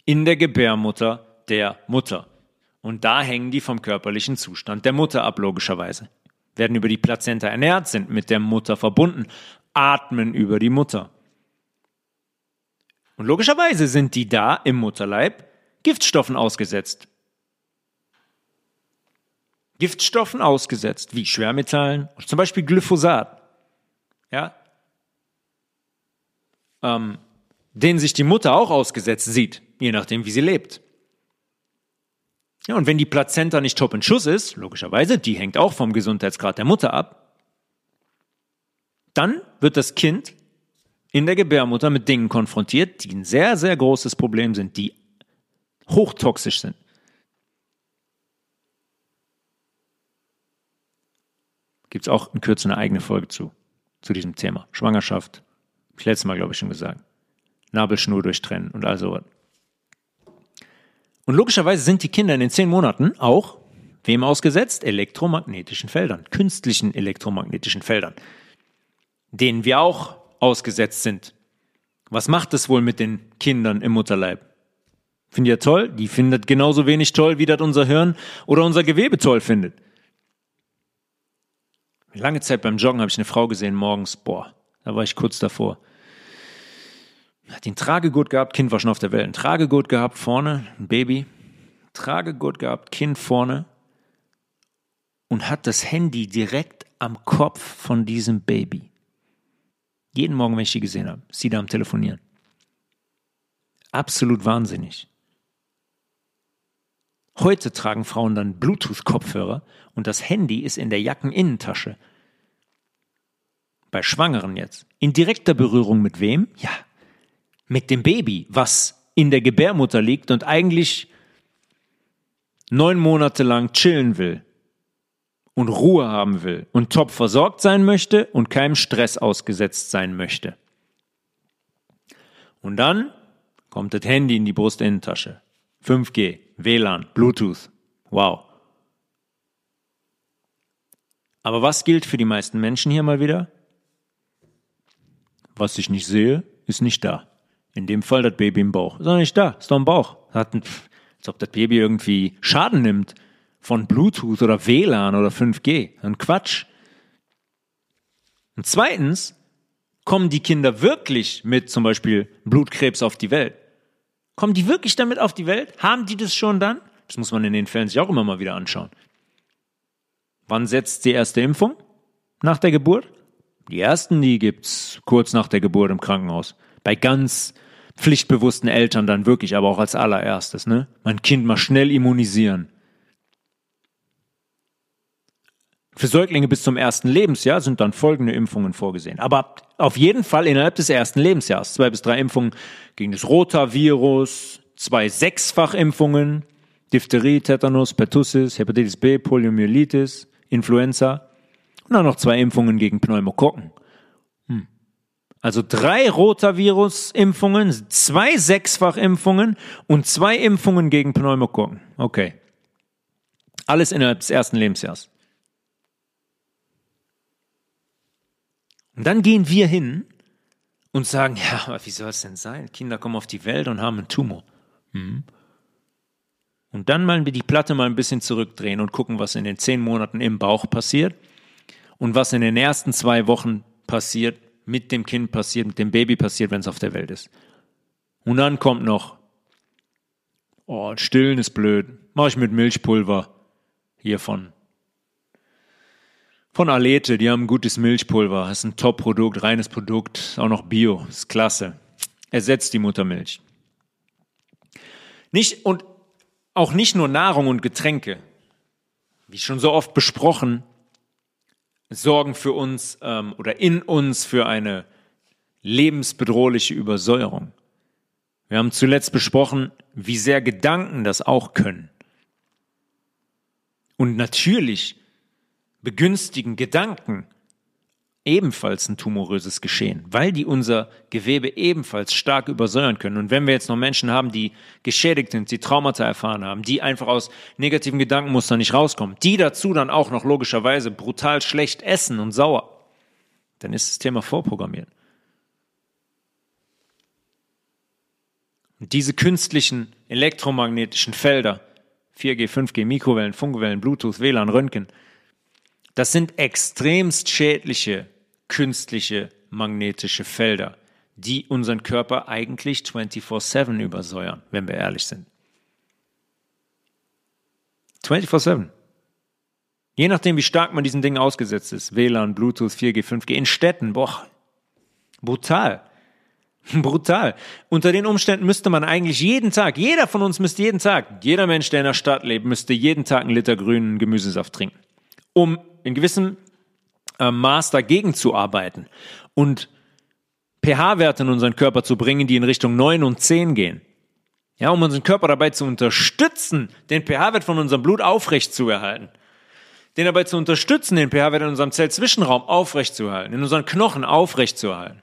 in der Gebärmutter der Mutter. Und da hängen die vom körperlichen Zustand der Mutter ab, logischerweise. Werden über die Plazenta ernährt, sind mit der Mutter verbunden, atmen über die Mutter. Und logischerweise sind die da im Mutterleib Giftstoffen ausgesetzt. Giftstoffen ausgesetzt, wie Schwermetallen, zum Beispiel Glyphosat. Ja? Ähm, den sich die Mutter auch ausgesetzt sieht je nachdem, wie sie lebt. Ja, und wenn die Plazenta nicht top in Schuss ist, logischerweise, die hängt auch vom Gesundheitsgrad der Mutter ab, dann wird das Kind in der Gebärmutter mit Dingen konfrontiert, die ein sehr, sehr großes Problem sind, die hochtoxisch sind. Gibt es auch in Kürze eine eigene Folge zu, zu diesem Thema. Schwangerschaft, hab ich letztes Mal, glaube ich, schon gesagt. Nabelschnur durchtrennen und all sowas. Und logischerweise sind die Kinder in den zehn Monaten auch wem ausgesetzt? Elektromagnetischen Feldern, künstlichen elektromagnetischen Feldern, denen wir auch ausgesetzt sind. Was macht es wohl mit den Kindern im Mutterleib? Findet ihr toll? Die findet genauso wenig toll, wie das unser Hirn oder unser Gewebe toll findet. Lange Zeit beim Joggen habe ich eine Frau gesehen morgens, boah, da war ich kurz davor. Hat den Tragegurt gehabt, Kind war schon auf der Welt, ein Tragegurt gehabt vorne, ein Baby, Tragegurt gehabt, Kind vorne und hat das Handy direkt am Kopf von diesem Baby. Jeden Morgen, wenn ich sie gesehen habe, sie da am Telefonieren. Absolut wahnsinnig. Heute tragen Frauen dann Bluetooth-Kopfhörer und das Handy ist in der Jackeninnentasche. Bei Schwangeren jetzt. In direkter Berührung mit wem? Ja, mit dem Baby, was in der Gebärmutter liegt und eigentlich neun Monate lang chillen will und Ruhe haben will und top versorgt sein möchte und keinem Stress ausgesetzt sein möchte. Und dann kommt das Handy in die Brustinnentasche. 5G, WLAN, Bluetooth. Wow. Aber was gilt für die meisten Menschen hier mal wieder? Was ich nicht sehe, ist nicht da. In dem Fall das Baby im Bauch. Ist doch nicht da, ist doch im Bauch. Hat, als ob das Baby irgendwie Schaden nimmt von Bluetooth oder WLAN oder 5G. Ein Quatsch. Und zweitens kommen die Kinder wirklich mit zum Beispiel Blutkrebs auf die Welt. Kommen die wirklich damit auf die Welt? Haben die das schon dann? Das muss man in den Fällen sich auch immer mal wieder anschauen. Wann setzt die erste Impfung? Nach der Geburt? Die ersten, die gibt's kurz nach der Geburt im Krankenhaus. Bei ganz pflichtbewussten Eltern dann wirklich, aber auch als allererstes, ne? Mein Kind mal schnell immunisieren. Für Säuglinge bis zum ersten Lebensjahr sind dann folgende Impfungen vorgesehen. Aber auf jeden Fall innerhalb des ersten Lebensjahres. Zwei bis drei Impfungen gegen das Rotavirus, zwei Sechsfachimpfungen, Diphtherie, Tetanus, Pertussis, Hepatitis B, Poliomyelitis, Influenza und dann noch zwei Impfungen gegen Pneumokokken. Hm. Also drei Rotavirus-Impfungen, zwei Sechsfachimpfungen und zwei Impfungen gegen Pneumokokken. Okay. Alles innerhalb des ersten Lebensjahres. Und dann gehen wir hin und sagen, ja, aber wie soll es denn sein? Kinder kommen auf die Welt und haben einen Tumor. Mhm. Und dann mal die Platte mal ein bisschen zurückdrehen und gucken, was in den zehn Monaten im Bauch passiert und was in den ersten zwei Wochen passiert, mit dem Kind passiert, mit dem Baby passiert, wenn es auf der Welt ist. Und dann kommt noch, oh, stillen ist blöd, mache ich mit Milchpulver hier von von Alete, die haben gutes Milchpulver, das ist ein Top-Produkt, reines Produkt, auch noch Bio, ist klasse. Ersetzt die Muttermilch. Nicht, und auch nicht nur Nahrung und Getränke, wie schon so oft besprochen, sorgen für uns ähm, oder in uns für eine lebensbedrohliche Übersäuerung. Wir haben zuletzt besprochen, wie sehr Gedanken das auch können. Und natürlich begünstigen Gedanken ebenfalls ein tumoröses Geschehen, weil die unser Gewebe ebenfalls stark übersäuern können. Und wenn wir jetzt noch Menschen haben, die geschädigt sind, die Traumata erfahren haben, die einfach aus negativen Gedankenmustern nicht rauskommen, die dazu dann auch noch logischerweise brutal schlecht essen und sauer, dann ist das Thema vorprogrammiert. Und diese künstlichen elektromagnetischen Felder, 4G, 5G, Mikrowellen, Funkwellen, Bluetooth, WLAN, Röntgen, das sind extremst schädliche künstliche magnetische Felder, die unseren Körper eigentlich 24/7 übersäuern, wenn wir ehrlich sind. 24/7. Je nachdem, wie stark man diesen Dingen ausgesetzt ist, WLAN, Bluetooth, 4G, 5G, in Städten, boah, brutal. Brutal. Unter den Umständen müsste man eigentlich jeden Tag, jeder von uns müsste jeden Tag, jeder Mensch, der in der Stadt lebt, müsste jeden Tag einen Liter grünen Gemüsesaft trinken, um in gewissem äh, Maß dagegen zu arbeiten und pH-Werte in unseren Körper zu bringen, die in Richtung 9 und 10 gehen. Ja, um unseren Körper dabei zu unterstützen, den pH-Wert von unserem Blut aufrecht zu erhalten. Den dabei zu unterstützen, den pH-Wert in unserem Zellzwischenraum aufrecht zu halten, in unseren Knochen aufrecht zu halten.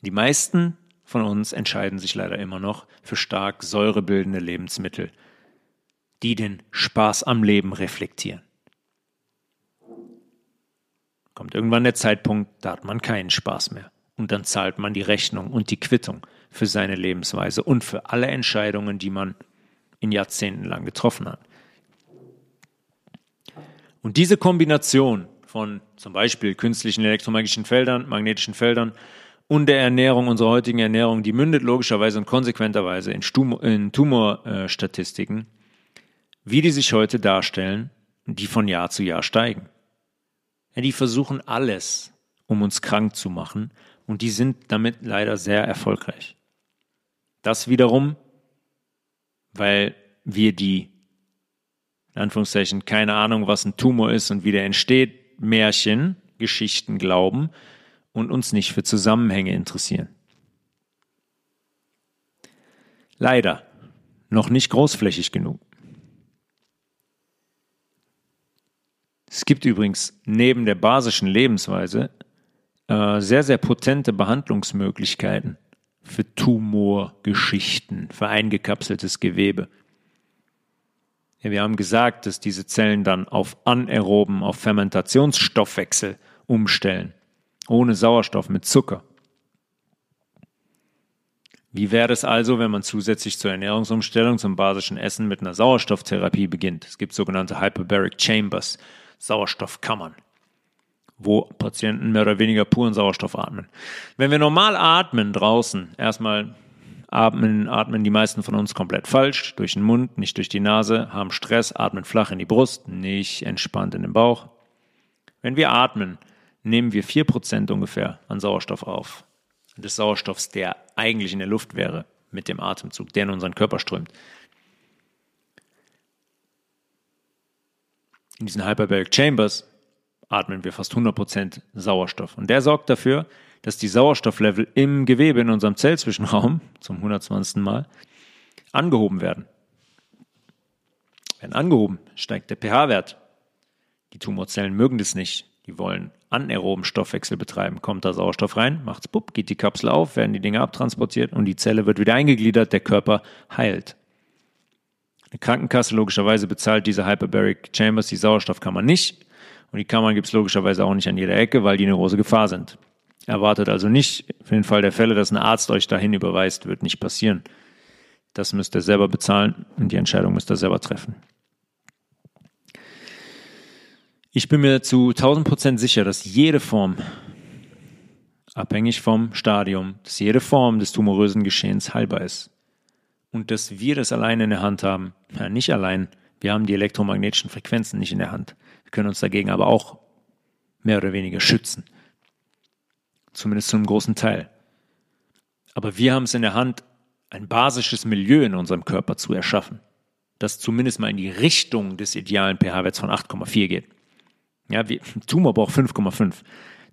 Die meisten von uns entscheiden sich leider immer noch für stark säurebildende Lebensmittel die den Spaß am Leben reflektieren. Kommt irgendwann der Zeitpunkt, da hat man keinen Spaß mehr. Und dann zahlt man die Rechnung und die Quittung für seine Lebensweise und für alle Entscheidungen, die man in Jahrzehnten lang getroffen hat. Und diese Kombination von zum Beispiel künstlichen elektromagnetischen Feldern, magnetischen Feldern und der Ernährung, unserer heutigen Ernährung, die mündet logischerweise und konsequenterweise in, in Tumorstatistiken, wie die sich heute darstellen, die von Jahr zu Jahr steigen. Die versuchen alles, um uns krank zu machen und die sind damit leider sehr erfolgreich. Das wiederum, weil wir die, in Anführungszeichen, keine Ahnung, was ein Tumor ist und wie der entsteht, Märchen, Geschichten glauben und uns nicht für Zusammenhänge interessieren. Leider noch nicht großflächig genug. Es gibt übrigens neben der basischen Lebensweise äh, sehr, sehr potente Behandlungsmöglichkeiten für Tumorgeschichten, für eingekapseltes Gewebe. Ja, wir haben gesagt, dass diese Zellen dann auf anaeroben, auf Fermentationsstoffwechsel umstellen, ohne Sauerstoff, mit Zucker. Wie wäre es also, wenn man zusätzlich zur Ernährungsumstellung zum basischen Essen mit einer Sauerstofftherapie beginnt? Es gibt sogenannte Hyperbaric Chambers, Sauerstoffkammern wo Patienten mehr oder weniger puren Sauerstoff atmen. Wenn wir normal atmen draußen, erstmal atmen, atmen die meisten von uns komplett falsch, durch den Mund, nicht durch die Nase, haben Stress, atmen flach in die Brust, nicht entspannt in den Bauch. Wenn wir atmen, nehmen wir vier Prozent ungefähr an Sauerstoff auf. Des Sauerstoffs, der eigentlich in der Luft wäre, mit dem Atemzug, der in unseren Körper strömt. In diesen Hyperbaric Chambers atmen wir fast 100% Sauerstoff. Und der sorgt dafür, dass die Sauerstofflevel im Gewebe in unserem Zellzwischenraum zum 120. Mal angehoben werden. Werden angehoben, steigt der pH-Wert. Die Tumorzellen mögen das nicht. Die wollen anaeroben Stoffwechsel betreiben. Kommt da Sauerstoff rein, macht's pupp, geht die Kapsel auf, werden die Dinge abtransportiert und die Zelle wird wieder eingegliedert, der Körper heilt. Eine Krankenkasse logischerweise bezahlt diese Hyperbaric Chambers, die Sauerstoffkammer nicht. Und die Kammern gibt es logischerweise auch nicht an jeder Ecke, weil die eine große Gefahr sind. Erwartet also nicht, für den Fall der Fälle, dass ein Arzt euch dahin überweist, wird nicht passieren. Das müsst ihr selber bezahlen und die Entscheidung müsst ihr selber treffen. Ich bin mir zu 1000 Prozent sicher, dass jede Form, abhängig vom Stadium, dass jede Form des tumorösen Geschehens heilbar ist. Und dass wir das allein in der Hand haben. Ja, nicht allein. Wir haben die elektromagnetischen Frequenzen nicht in der Hand. Wir können uns dagegen aber auch mehr oder weniger schützen. Zumindest zu einem großen Teil. Aber wir haben es in der Hand, ein basisches Milieu in unserem Körper zu erschaffen, das zumindest mal in die Richtung des idealen pH-Werts von 8,4 geht. Ja, wir, Tumor braucht 5,5.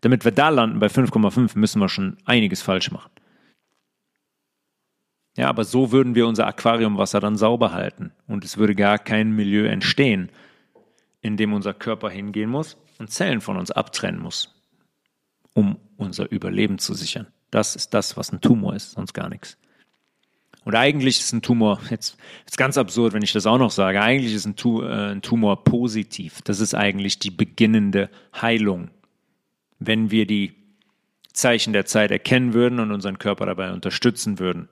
Damit wir da landen bei 5,5, müssen wir schon einiges falsch machen. Ja, aber so würden wir unser Aquariumwasser dann sauber halten und es würde gar kein Milieu entstehen, in dem unser Körper hingehen muss und Zellen von uns abtrennen muss, um unser Überleben zu sichern. Das ist das, was ein Tumor ist, sonst gar nichts. Und eigentlich ist ein Tumor, jetzt ist ganz absurd, wenn ich das auch noch sage, eigentlich ist ein, tu, äh, ein Tumor positiv. Das ist eigentlich die beginnende Heilung. Wenn wir die Zeichen der Zeit erkennen würden und unseren Körper dabei unterstützen würden,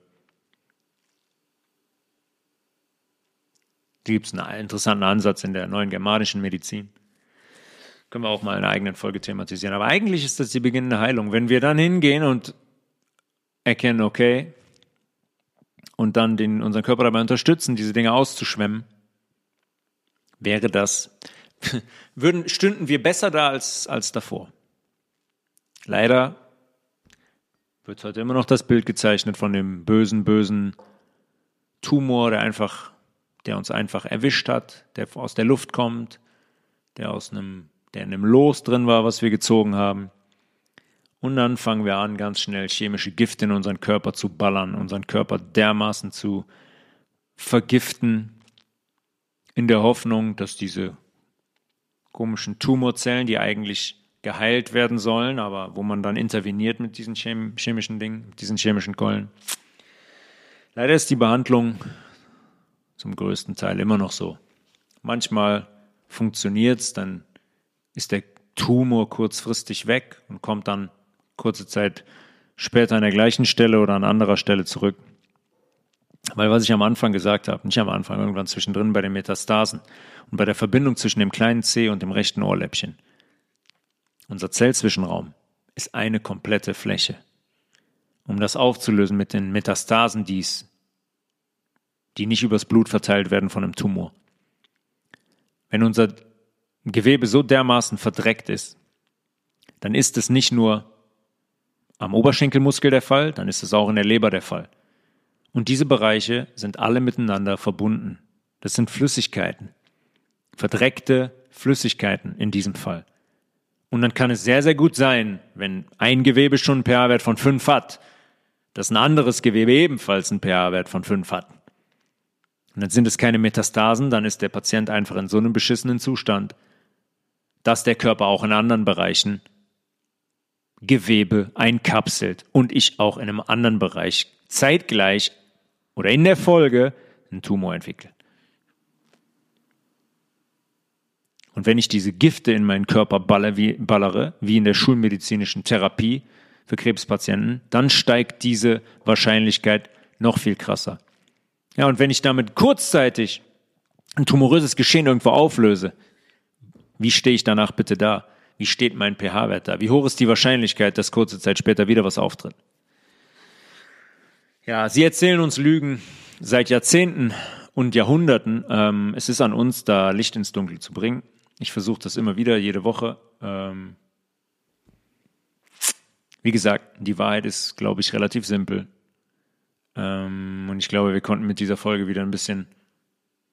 gibt es einen interessanten Ansatz in der neuen germanischen Medizin. Können wir auch mal in einer eigenen Folge thematisieren. Aber eigentlich ist das die beginnende Heilung. Wenn wir dann hingehen und erkennen, okay, und dann den, unseren Körper dabei unterstützen, diese Dinge auszuschwemmen, wäre das, würden, stünden wir besser da als, als davor. Leider wird heute immer noch das Bild gezeichnet von dem bösen, bösen Tumor, der einfach der uns einfach erwischt hat, der aus der Luft kommt, der aus einem, der in einem Los drin war, was wir gezogen haben. Und dann fangen wir an, ganz schnell chemische Gifte in unseren Körper zu ballern, unseren Körper dermaßen zu vergiften, in der Hoffnung, dass diese komischen Tumorzellen, die eigentlich geheilt werden sollen, aber wo man dann interveniert mit diesen chemischen Dingen, mit diesen chemischen Keulen. Leider ist die Behandlung zum größten Teil immer noch so. Manchmal funktioniert es, dann ist der Tumor kurzfristig weg und kommt dann kurze Zeit später an der gleichen Stelle oder an anderer Stelle zurück. Weil was ich am Anfang gesagt habe, nicht am Anfang, irgendwann zwischendrin bei den Metastasen und bei der Verbindung zwischen dem kleinen C und dem rechten Ohrläppchen. Unser Zellzwischenraum ist eine komplette Fläche. Um das aufzulösen mit den Metastasen dies, die nicht übers Blut verteilt werden von einem Tumor. Wenn unser Gewebe so dermaßen verdreckt ist, dann ist es nicht nur am Oberschenkelmuskel der Fall, dann ist es auch in der Leber der Fall. Und diese Bereiche sind alle miteinander verbunden. Das sind Flüssigkeiten. Verdreckte Flüssigkeiten in diesem Fall. Und dann kann es sehr, sehr gut sein, wenn ein Gewebe schon einen pH-Wert von 5 hat, dass ein anderes Gewebe ebenfalls einen pH-Wert von 5 hat. Und dann sind es keine Metastasen, dann ist der Patient einfach in so einem beschissenen Zustand, dass der Körper auch in anderen Bereichen Gewebe einkapselt und ich auch in einem anderen Bereich zeitgleich oder in der Folge einen Tumor entwickle. Und wenn ich diese Gifte in meinen Körper ballere, wie in der schulmedizinischen Therapie für Krebspatienten, dann steigt diese Wahrscheinlichkeit noch viel krasser. Ja, und wenn ich damit kurzzeitig ein tumoröses Geschehen irgendwo auflöse, wie stehe ich danach bitte da? Wie steht mein pH-Wert da? Wie hoch ist die Wahrscheinlichkeit, dass kurze Zeit später wieder was auftritt? Ja, sie erzählen uns Lügen seit Jahrzehnten und Jahrhunderten. Ähm, es ist an uns, da Licht ins Dunkel zu bringen. Ich versuche das immer wieder, jede Woche. Ähm, wie gesagt, die Wahrheit ist, glaube ich, relativ simpel. Ähm, und ich glaube, wir konnten mit dieser Folge wieder ein bisschen,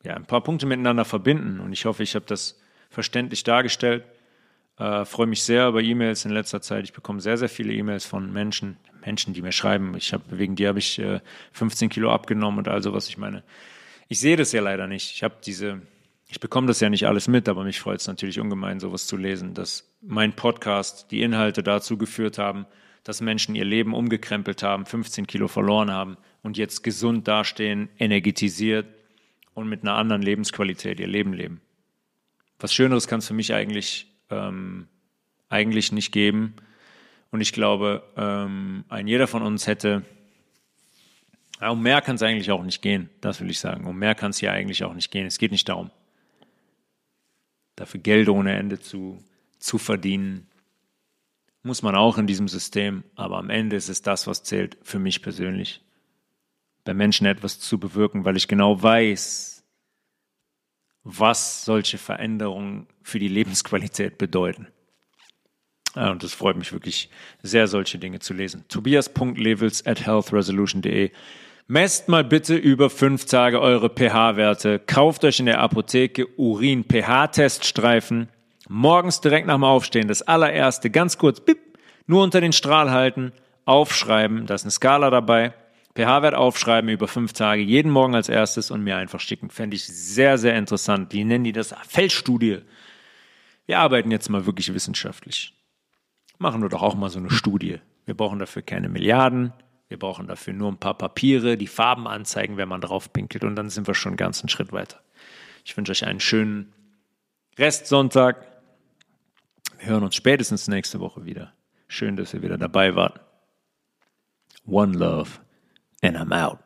ja, ein paar Punkte miteinander verbinden. Und ich hoffe, ich habe das verständlich dargestellt. Äh, freue mich sehr über E-Mails in letzter Zeit. Ich bekomme sehr, sehr viele E-Mails von Menschen, Menschen, die mir schreiben. Ich habe wegen dir habe ich äh, 15 Kilo abgenommen und also was ich meine. Ich sehe das ja leider nicht. Ich habe diese, ich bekomme das ja nicht alles mit, aber mich freut es natürlich ungemein, sowas zu lesen, dass mein Podcast die Inhalte dazu geführt haben, dass Menschen ihr Leben umgekrempelt haben, 15 Kilo verloren haben und jetzt gesund dastehen, energetisiert und mit einer anderen Lebensqualität ihr Leben leben. Was Schöneres kann es für mich eigentlich, ähm, eigentlich nicht geben. Und ich glaube, ähm, ein jeder von uns hätte, ja, um mehr kann es eigentlich auch nicht gehen, das will ich sagen. Um mehr kann es hier eigentlich auch nicht gehen. Es geht nicht darum, dafür Geld ohne Ende zu, zu verdienen. Muss man auch in diesem System, aber am Ende ist es das, was zählt für mich persönlich bei Menschen etwas zu bewirken, weil ich genau weiß, was solche Veränderungen für die Lebensqualität bedeuten. Und es freut mich wirklich sehr, solche Dinge zu lesen. Tobias.levels at healthresolution.de Messt mal bitte über fünf Tage eure pH-Werte. Kauft euch in der Apotheke Urin-pH-Teststreifen. Morgens direkt nach dem Aufstehen das allererste, ganz kurz, bip, nur unter den Strahl halten, aufschreiben. Da ist eine Skala dabei pH-Wert aufschreiben über fünf Tage, jeden Morgen als erstes und mir einfach schicken. Fände ich sehr, sehr interessant. Die nennen die das Feldstudie. Wir arbeiten jetzt mal wirklich wissenschaftlich. Machen wir doch auch mal so eine Studie. Wir brauchen dafür keine Milliarden. Wir brauchen dafür nur ein paar Papiere, die Farben anzeigen, wenn man drauf pinkelt. Und dann sind wir schon einen ganzen Schritt weiter. Ich wünsche euch einen schönen Restsonntag. Wir hören uns spätestens nächste Woche wieder. Schön, dass ihr wieder dabei wart. One Love. And I'm out.